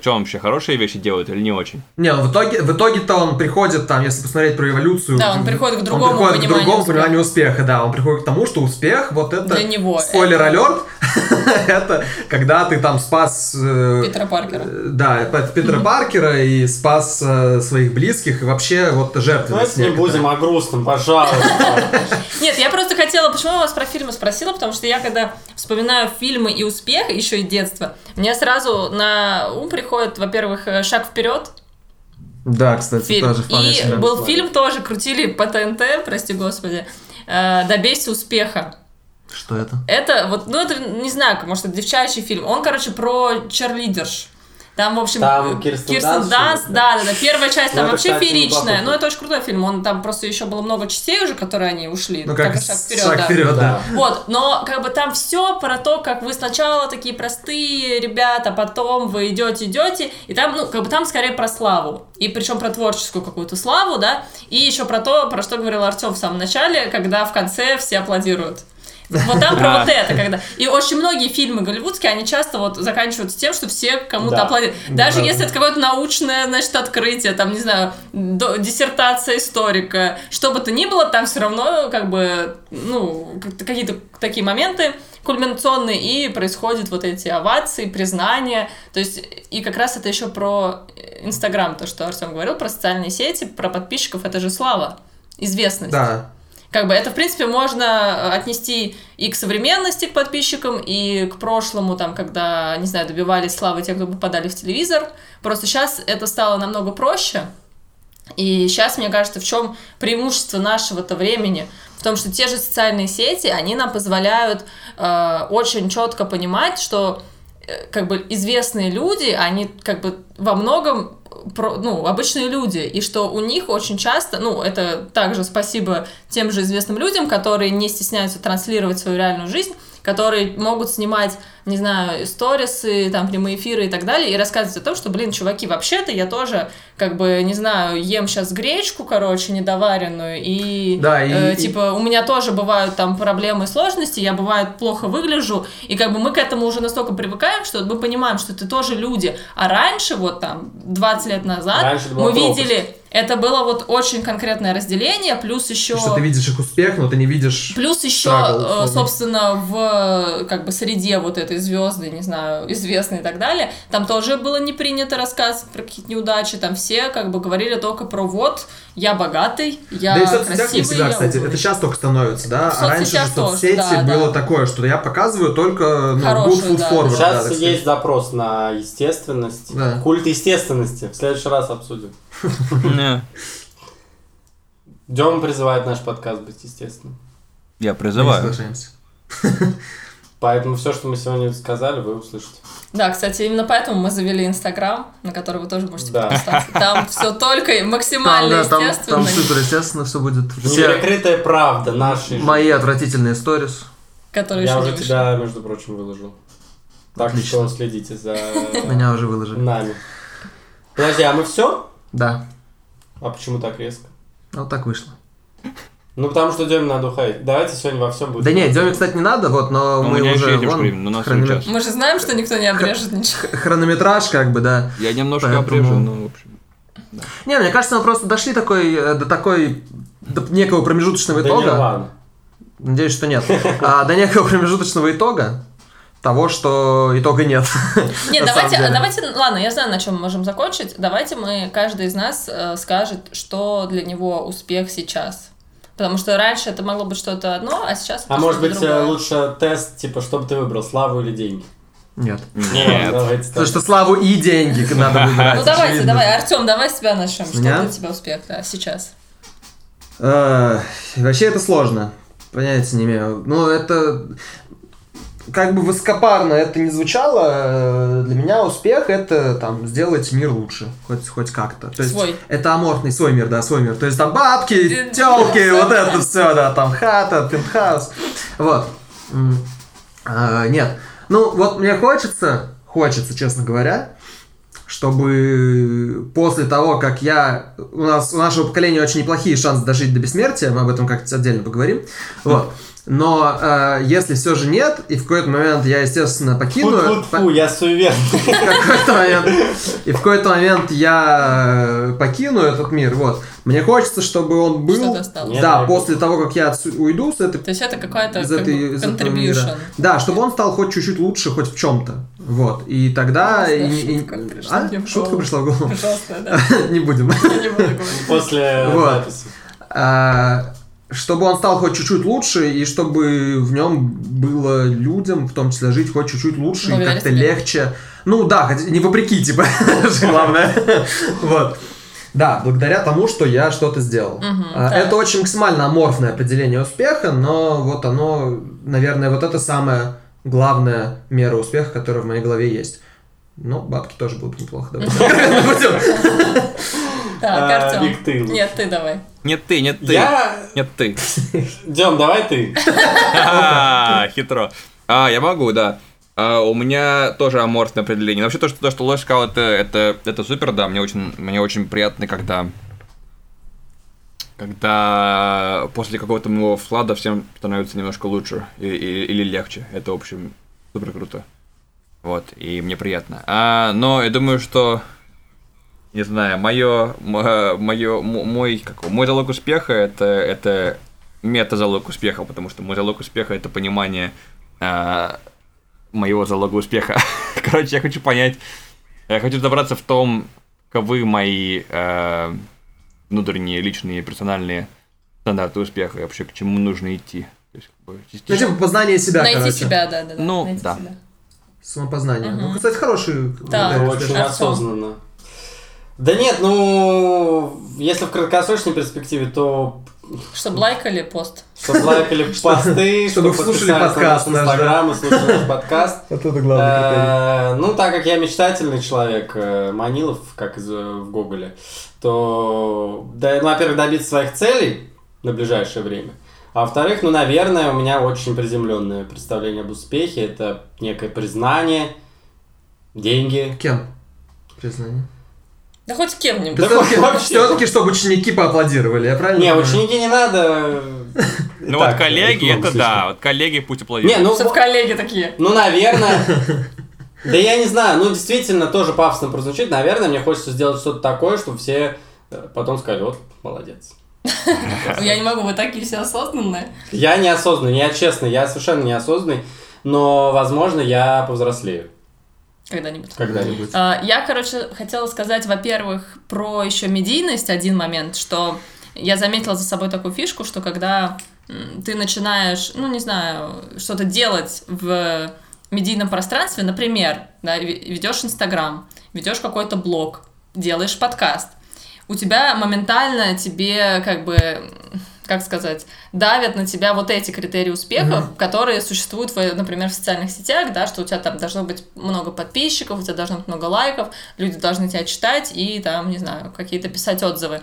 что он вообще, хорошие вещи делает или не очень? Не, ну, в итоге, в итоге-то он приходит, там, если посмотреть про эволюцию... Да, он приходит к другому он приходит к пониманию другому успеха. пониманию успеха, да, он приходит к тому, что успех, вот это... Для него Спойлер это- алерт, это когда ты там спас... э, Питера Паркера. э, Да, Питера Паркера и спас э, своих близких, и вообще вот жертвенность Давайте не некоторая. будем о грустном, пожалуйста. Нет, я просто хотела, почему я вас про фильмы спросила, потому что я когда вспоминаю фильмы и успех, еще и детство, мне сразу на ум приходит, во-первых, э, «Шаг вперед», Да, кстати, фильм. тоже вполне И был смотрел. фильм тоже, крутили по ТНТ, прости господи, э, «Добейся успеха». Что это? Это вот, ну это, не знаю, может, это девчачий фильм. Он, короче, про черлидерш. Там, в общем, Там э, Кирстен что ли? да, да, да. Первая часть Ну, там это, вообще кстати, фееричная. неплохой Ну, это очень крутой фильм. Он там просто еще было много частей уже, которые они ушли. Ну, как и шаг вперед, шаг да. вперед, да. Вот, но как бы там все про то, как вы сначала такие простые ребята, потом вы идете, идете, и там, ну, как бы там скорее про славу. И причем про творческую какую-то славу, да, и еще про то, про что говорил Артем в самом начале, когда в конце все аплодируют. Вот там про вот это, когда... И очень многие фильмы голливудские, они часто вот заканчиваются тем, что все кому-то аплодируют. Даже Да. если это какое-то научное, значит, открытие, там, не знаю, диссертация историка, что бы то ни было, там все равно, как бы, ну, как- какие-то такие моменты кульминационные, и происходят вот эти овации, признания. То есть, и как раз это еще про Инстаграм, то, что Артем говорил, про социальные сети, про подписчиков, это же слава, известность. Да. Как бы это, в принципе, можно отнести и к современности, к подписчикам, и к прошлому, там, когда, не знаю, добивались славы те, кто попадали в телевизор. Просто сейчас это стало намного проще. И сейчас, мне кажется, в чем преимущество нашего-то времени? В том, что те же социальные сети, они нам позволяют э, очень четко понимать, что э, как бы известные люди, они как бы во многом про- ну, обычные люди, и что у них очень часто, ну, это также спасибо тем же известным людям, которые не стесняются транслировать свою реальную жизнь, которые могут снимать, не знаю, сторисы, там, прямые эфиры и так далее, и рассказывать о том, что, блин, чуваки, вообще-то я тоже, как бы, не знаю, ем сейчас гречку, короче, недоваренную, и, Да, и- э, и- типа, у меня тоже бывают там проблемы и сложности, я, бывает, плохо выгляжу, и, как бы, мы к этому уже настолько привыкаем, что мы понимаем, что это тоже люди, а раньше, вот там, 20 лет назад, мы пропасть. видели, это было вот очень конкретное разделение, плюс еще... Что ты видишь их успех, но ты не видишь... Плюс еще, Struggle, э, собственно, в как бы среде вот этой звезды, не знаю, известной и так далее, там тоже было не принято рассказывать про какие-то неудачи, там все как бы говорили только про вот, я богатый, я да и в соцсетях не красивый, всегда, я кстати. умный». Это сейчас только становится, да? В А раньше же соцсетях тоже, соцсети да, было да. такое, что я показываю только ну, Хорошую, good food да. forward. да, Сейчас сказать. есть запрос на естественность. Да. Культ естественности. В следующий раз обсудим. Не, Дема призывает наш подкаст быть естественным. Я Мы не призываю. соглашаемся. Поэтому все, что мы сегодня сказали, вы услышите. Да, кстати, именно поэтому мы завели Инстаграм, на который вы тоже можете Да. подписаться. Там все только Там, максимально да, там, естественно. там супер естественно все будет. Все Неприкрытая правда нашей мои отвратительные сторис. Который Я уже тебя, между прочим, выложил. Так Отлично. что следите за Меня уже выложили. нами. Подожди, а мы все? Да. А почему так резко? Вот так вышло. Ну, потому что Деме надо уходить. Давайте сегодня во всем будет. Да нет, Деме, кстати, не надо, вот, но Ну, мы у меня уже вон, время, но у нас хрономет- сейчас. Мы же знаем, что никто не обрежет ничего. хронометраж, как бы, да. Я немножко Поэтому- обрежу, но в общем. Не, мне кажется, мы просто дошли такой, э, до такой, до некого промежуточного Да итога. не, ладно. Надеюсь, что нет. А, до некого промежуточного итога того, что итога нет. Нет, давайте, давайте, ладно, я знаю, на чем мы можем закончить. Давайте мы, каждый из нас э, скажет, что для него успех сейчас. Потому что раньше это могло быть что-то одно, а сейчас это А может быть, другое. лучше тест, типа, чтобы ты выбрал, славу или деньги? Нет. Нет. Давайте. Потому что славу и деньги надо выбирать. Ну давайте, давай, Артем, давай с тебя начнем. Что для тебя успех, да, сейчас? Э, Вообще это сложно. Понятия не имею. Ну, это... Как бы высокопарно это не звучало, э, для меня успех это там сделать мир лучше, хоть, хоть как-то. То есть Свой. это аморфный свой мир, да, свой мир. То есть там бабки, телки, вот это все, да, там хата, пентхаус. Вот. А, Нет. Ну, вот мне хочется, хочется, честно говоря, чтобы после того, как я... У нас, у нашего поколения очень неплохие шансы дожить до бессмертия, мы об этом как-то отдельно поговорим. Вот. Но э, если все же нет, и в какой-то момент я, естественно, покину... Фу-фу-фу, я суеверный. какой-то момент, и в какой-то момент я э, покину этот мир, вот. Мне хочется, чтобы он был. Нет, да, после того, как я уйду с этой То есть это какая-то из как этой, бы из этого мира. contribution. Да, чтобы он стал хоть чуть-чуть лучше, хоть в чем-то. Вот. И тогда. Классная и- и- шутка пришла А? Шутка пришла в голову. Пожалуйста, да. Не будем. Я не буду говорить. После записи. А, Чтобы он стал хоть чуть-чуть лучше, и чтобы в нем было людям, в том числе, жить хоть чуть-чуть лучше Ну, и как-то легче. Ну да, хотя- не вопреки, типа, главное. Вот. Да, благодаря тому, что я что-то сделал. А, да. Это очень максимально аморфное определение успеха, но вот оно, наверное, вот это самая главная мера успеха, которая в моей голове есть. Ну, бабки тоже было бы неплохо. давайте. Не будем. Так, А, Артем. Вик, ты лучше. Нет, ты давай. Нет ты, нет ты. Я... Нет ты. Дем, давай ты. Хитро. А, я могу, да. А, у меня тоже аморфное определение. Вообще то, что, то, что Лось сказал, это, это, это супер, да. Мне очень, мне очень приятно, когда когда после какого-то моего вклада всем становится немножко лучше и- и- или легче. Это, в общем, супер круто. Вот, и мне приятно. А, но я думаю, что не знаю, мое, мое, мой, как, мой залог успеха это, это мета-залог успеха, потому что мой залог успеха это понимание а, моего залога успеха. Короче, я хочу понять, я хочу разобраться в том, каковы мои а, внутренние, личные, персональные стандарты успеха и вообще к чему нужно идти. То есть, как бы, Ну, типа познание себя, Найти короче. себя, да, да. да. Ну, найти да. себя. Самопознание. Мгм. Ну, кстати, хороший. Да. Очень осознанно. Да нет, ну, если в краткосрочной перспективе, то Чтобы лайкали пост. чтобы лайкали посты, Чтобы чтобы слушали подкаст инстаграм и слушали наш подкаст. Вот это критерий. Э, Ну, так как я мечтательный человек, э, Манилов, как э, в Гоголе, то, да, ну, во-первых, добиться своих целей на ближайшее время. А во-вторых, ну, наверное, у меня очень приземленное представление об успехе. Это некое признание, деньги. Кем? Признание. Да хоть кем-нибудь. Да Все-таки, вообще. чтобы ученики поаплодировали, я правильно Не, ученики не надо. Ну вот коллеги, это да, вот коллеги пусть аплодируют. Не, ну, коллеги такие. ну, наверное. Да я не знаю, ну действительно тоже пафосно прозвучит. Наверное, мне хочется сделать что-то такое, чтобы все э, потом сказали, вот, молодец. Я не могу, вы такие все осознанные. Я неосознанный, я честно, я совершенно неосознанный, но, возможно, я повзрослею Когда-нибудь. когда-нибудь. А, Я, короче, хотела сказать, во-первых, про еще медийность один момент, что я заметила за собой такую фишку, что когда ты начинаешь, ну, не знаю, что-то делать в медийном пространстве, например, да, ведешь Инстаграм, ведешь какой-то блог, делаешь подкаст, у тебя моментально тебе как бы как сказать, давят на тебя вот эти критерии успеха, которые существуют, в, например, в социальных сетях, да, что у тебя там должно быть много подписчиков, у тебя должно быть много лайков, люди должны тебя читать и там, не знаю, какие-то писать отзывы.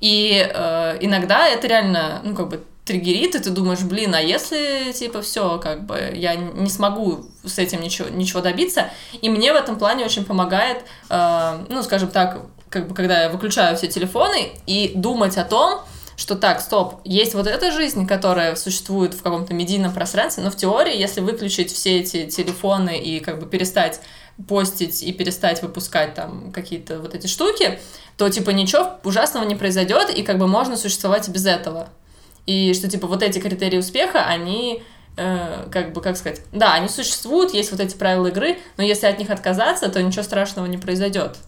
И э, иногда это реально, ну, как бы триггерит, и ты думаешь, блин, а если, типа, все, как бы, я не смогу с этим ничего, ничего добиться, и мне в этом плане очень помогает, э, ну, скажем так, как бы, когда я выключаю все телефоны и думать о том, что так, стоп, есть вот эта жизнь, которая существует в каком-то медийном пространстве, но в теории, если выключить все эти телефоны и как бы перестать постить и перестать выпускать там какие-то вот эти штуки, то типа ничего ужасного не произойдет, и как бы можно существовать без этого. И что типа вот эти критерии успеха, они э, как бы, как сказать, да, они существуют, есть вот эти правила игры, но если от них отказаться, то ничего страшного не произойдет.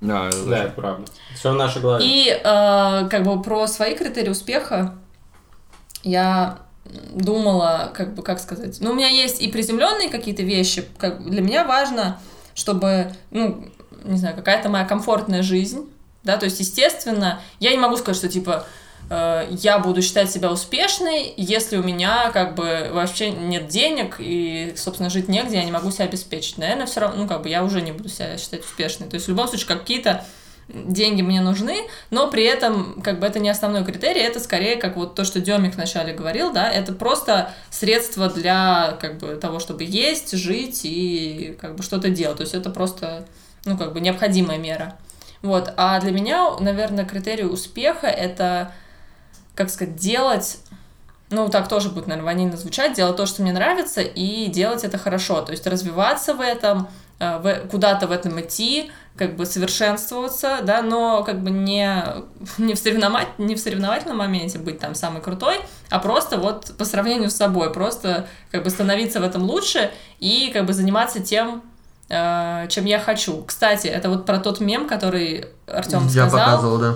Да, это Да, это правда. Все в нашей голове. И э, как бы про свои критерии успеха я думала, как бы, как сказать, ну, у меня есть и приземленные какие-то вещи, как для меня важно, чтобы, ну, не знаю, какая-то моя комфортная жизнь, да, то есть, естественно, я не могу сказать, что, типа, я буду считать себя успешной, если у меня, как бы, вообще нет денег и, собственно, жить негде, я не могу себя обеспечить. Наверное, все равно, ну, как бы, я уже не буду себя считать успешной. То есть, в любом случае, какие-то деньги мне нужны, но при этом, как бы, это не основной критерий, это скорее, как вот то, что Демик вначале говорил, да, это просто средство для, как бы, того, чтобы есть, жить и, как бы, что-то делать. То есть, это просто, ну, как бы, необходимая мера. Вот, а для меня, наверное, критерий успеха это, как сказать, делать ну, так тоже будет, наверное, ванильно звучать, делать то, что мне нравится, и делать это хорошо, то есть развиваться в этом, э, куда-то в этом идти, как бы совершенствоваться, да, но как бы не, не, в соревновать, не в соревновательном моменте быть там самый крутой, а просто вот по сравнению с собой, просто как бы становиться в этом лучше и как бы заниматься тем, э, чем я хочу. Кстати, это вот про тот мем, который Артем Я сказал. показывал, да.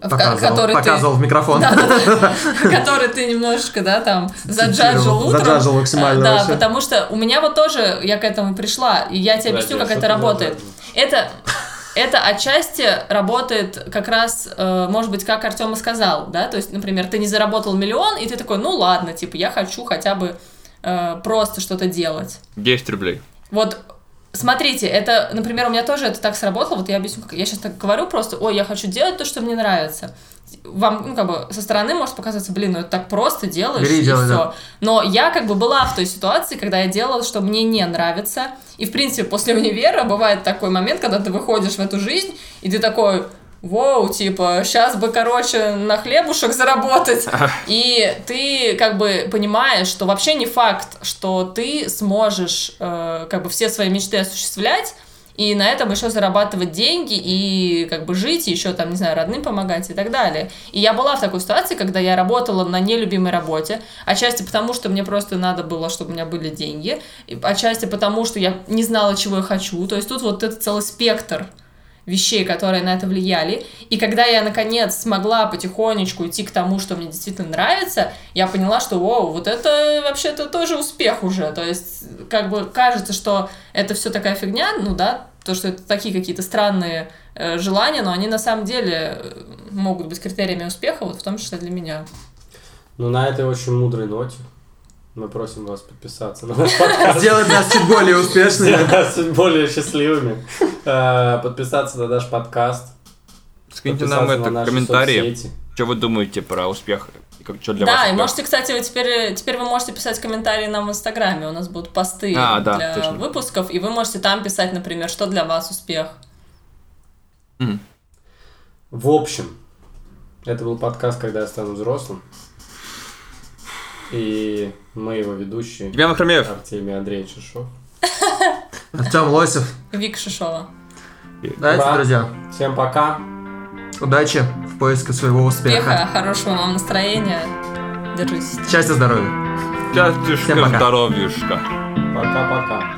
Показывал, который ты- показывал в микрофон. Да-да-да. который ты немножечко, да, там, заджаджил утром. Заджаджил максимально Да, вообще. потому что у меня вот тоже, я к этому пришла, и я тебе объясню, как а это что ты работает. Это, это отчасти работает как раз, э, может быть, как Артем и сказал, да, то есть, например, ты не заработал миллион, и ты такой, ну ладно, типа, я хочу хотя бы э, просто что-то делать. 10 рублей. Вот смотрите, это, например, у меня тоже это так сработало, вот я объясню, как я сейчас так говорю просто, ой, я хочу делать то, что мне нравится. Вам, ну, как бы, со стороны может показаться, блин, ну это так просто делаешь, Бери и делай, все. да. Но я как бы была в той ситуации, когда я делала, что мне не нравится. И, в принципе, после универа бывает такой момент, когда ты выходишь в эту жизнь, и ты такой, Воу, типа, сейчас бы, короче, на хлебушек заработать. И ты как бы понимаешь, что вообще не факт, что ты сможешь э, как бы все свои мечты осуществлять, и на этом еще зарабатывать деньги, и как бы жить, и еще там, не знаю, родным помогать и так далее. И я была в такой ситуации, когда я работала на нелюбимой работе, отчасти потому, что мне просто надо было, чтобы у меня были деньги, и отчасти потому, что я не знала, чего я хочу. То есть тут вот этот целый спектр вещей, которые на это влияли. И когда я, наконец, смогла потихонечку идти к тому, что мне действительно нравится, я поняла, что, воу, вот это вообще-то тоже успех уже. То есть, как бы кажется, что это все такая фигня, ну да, то, что это такие какие-то странные э, желания, но они на самом деле э, могут быть критериями успеха, вот в том числе для меня. Ну, на этой очень мудрой ноте мы просим вас подписаться на наш подкаст. Сделать нас чуть более успешными. Сделать нас чуть более счастливыми. Э, Подписаться на наш подкаст. Скиньте нам на это наши комментарии. Что вы думаете про успех? И как, что для да, вас и успех? можете, кстати, вы теперь, теперь вы можете писать комментарии нам в Инстаграме. У нас будут посты А, да, для точно. выпусков, и вы можете там писать, например, что для вас успех. Мгм. В общем, это был подкаст «Когда я стану взрослым». И мы его ведущие Демьян Махрамеев. Артемий Андреевич Шишов. Артем Лосев. Вик Шишова. Давайте, Ура. друзья, Всем пока. удачи в поиске своего успеха. Успеха, хорошего вам настроения. Держитесь. Счастья, здоровья. Пока. здоровьюшка. Пока-пока.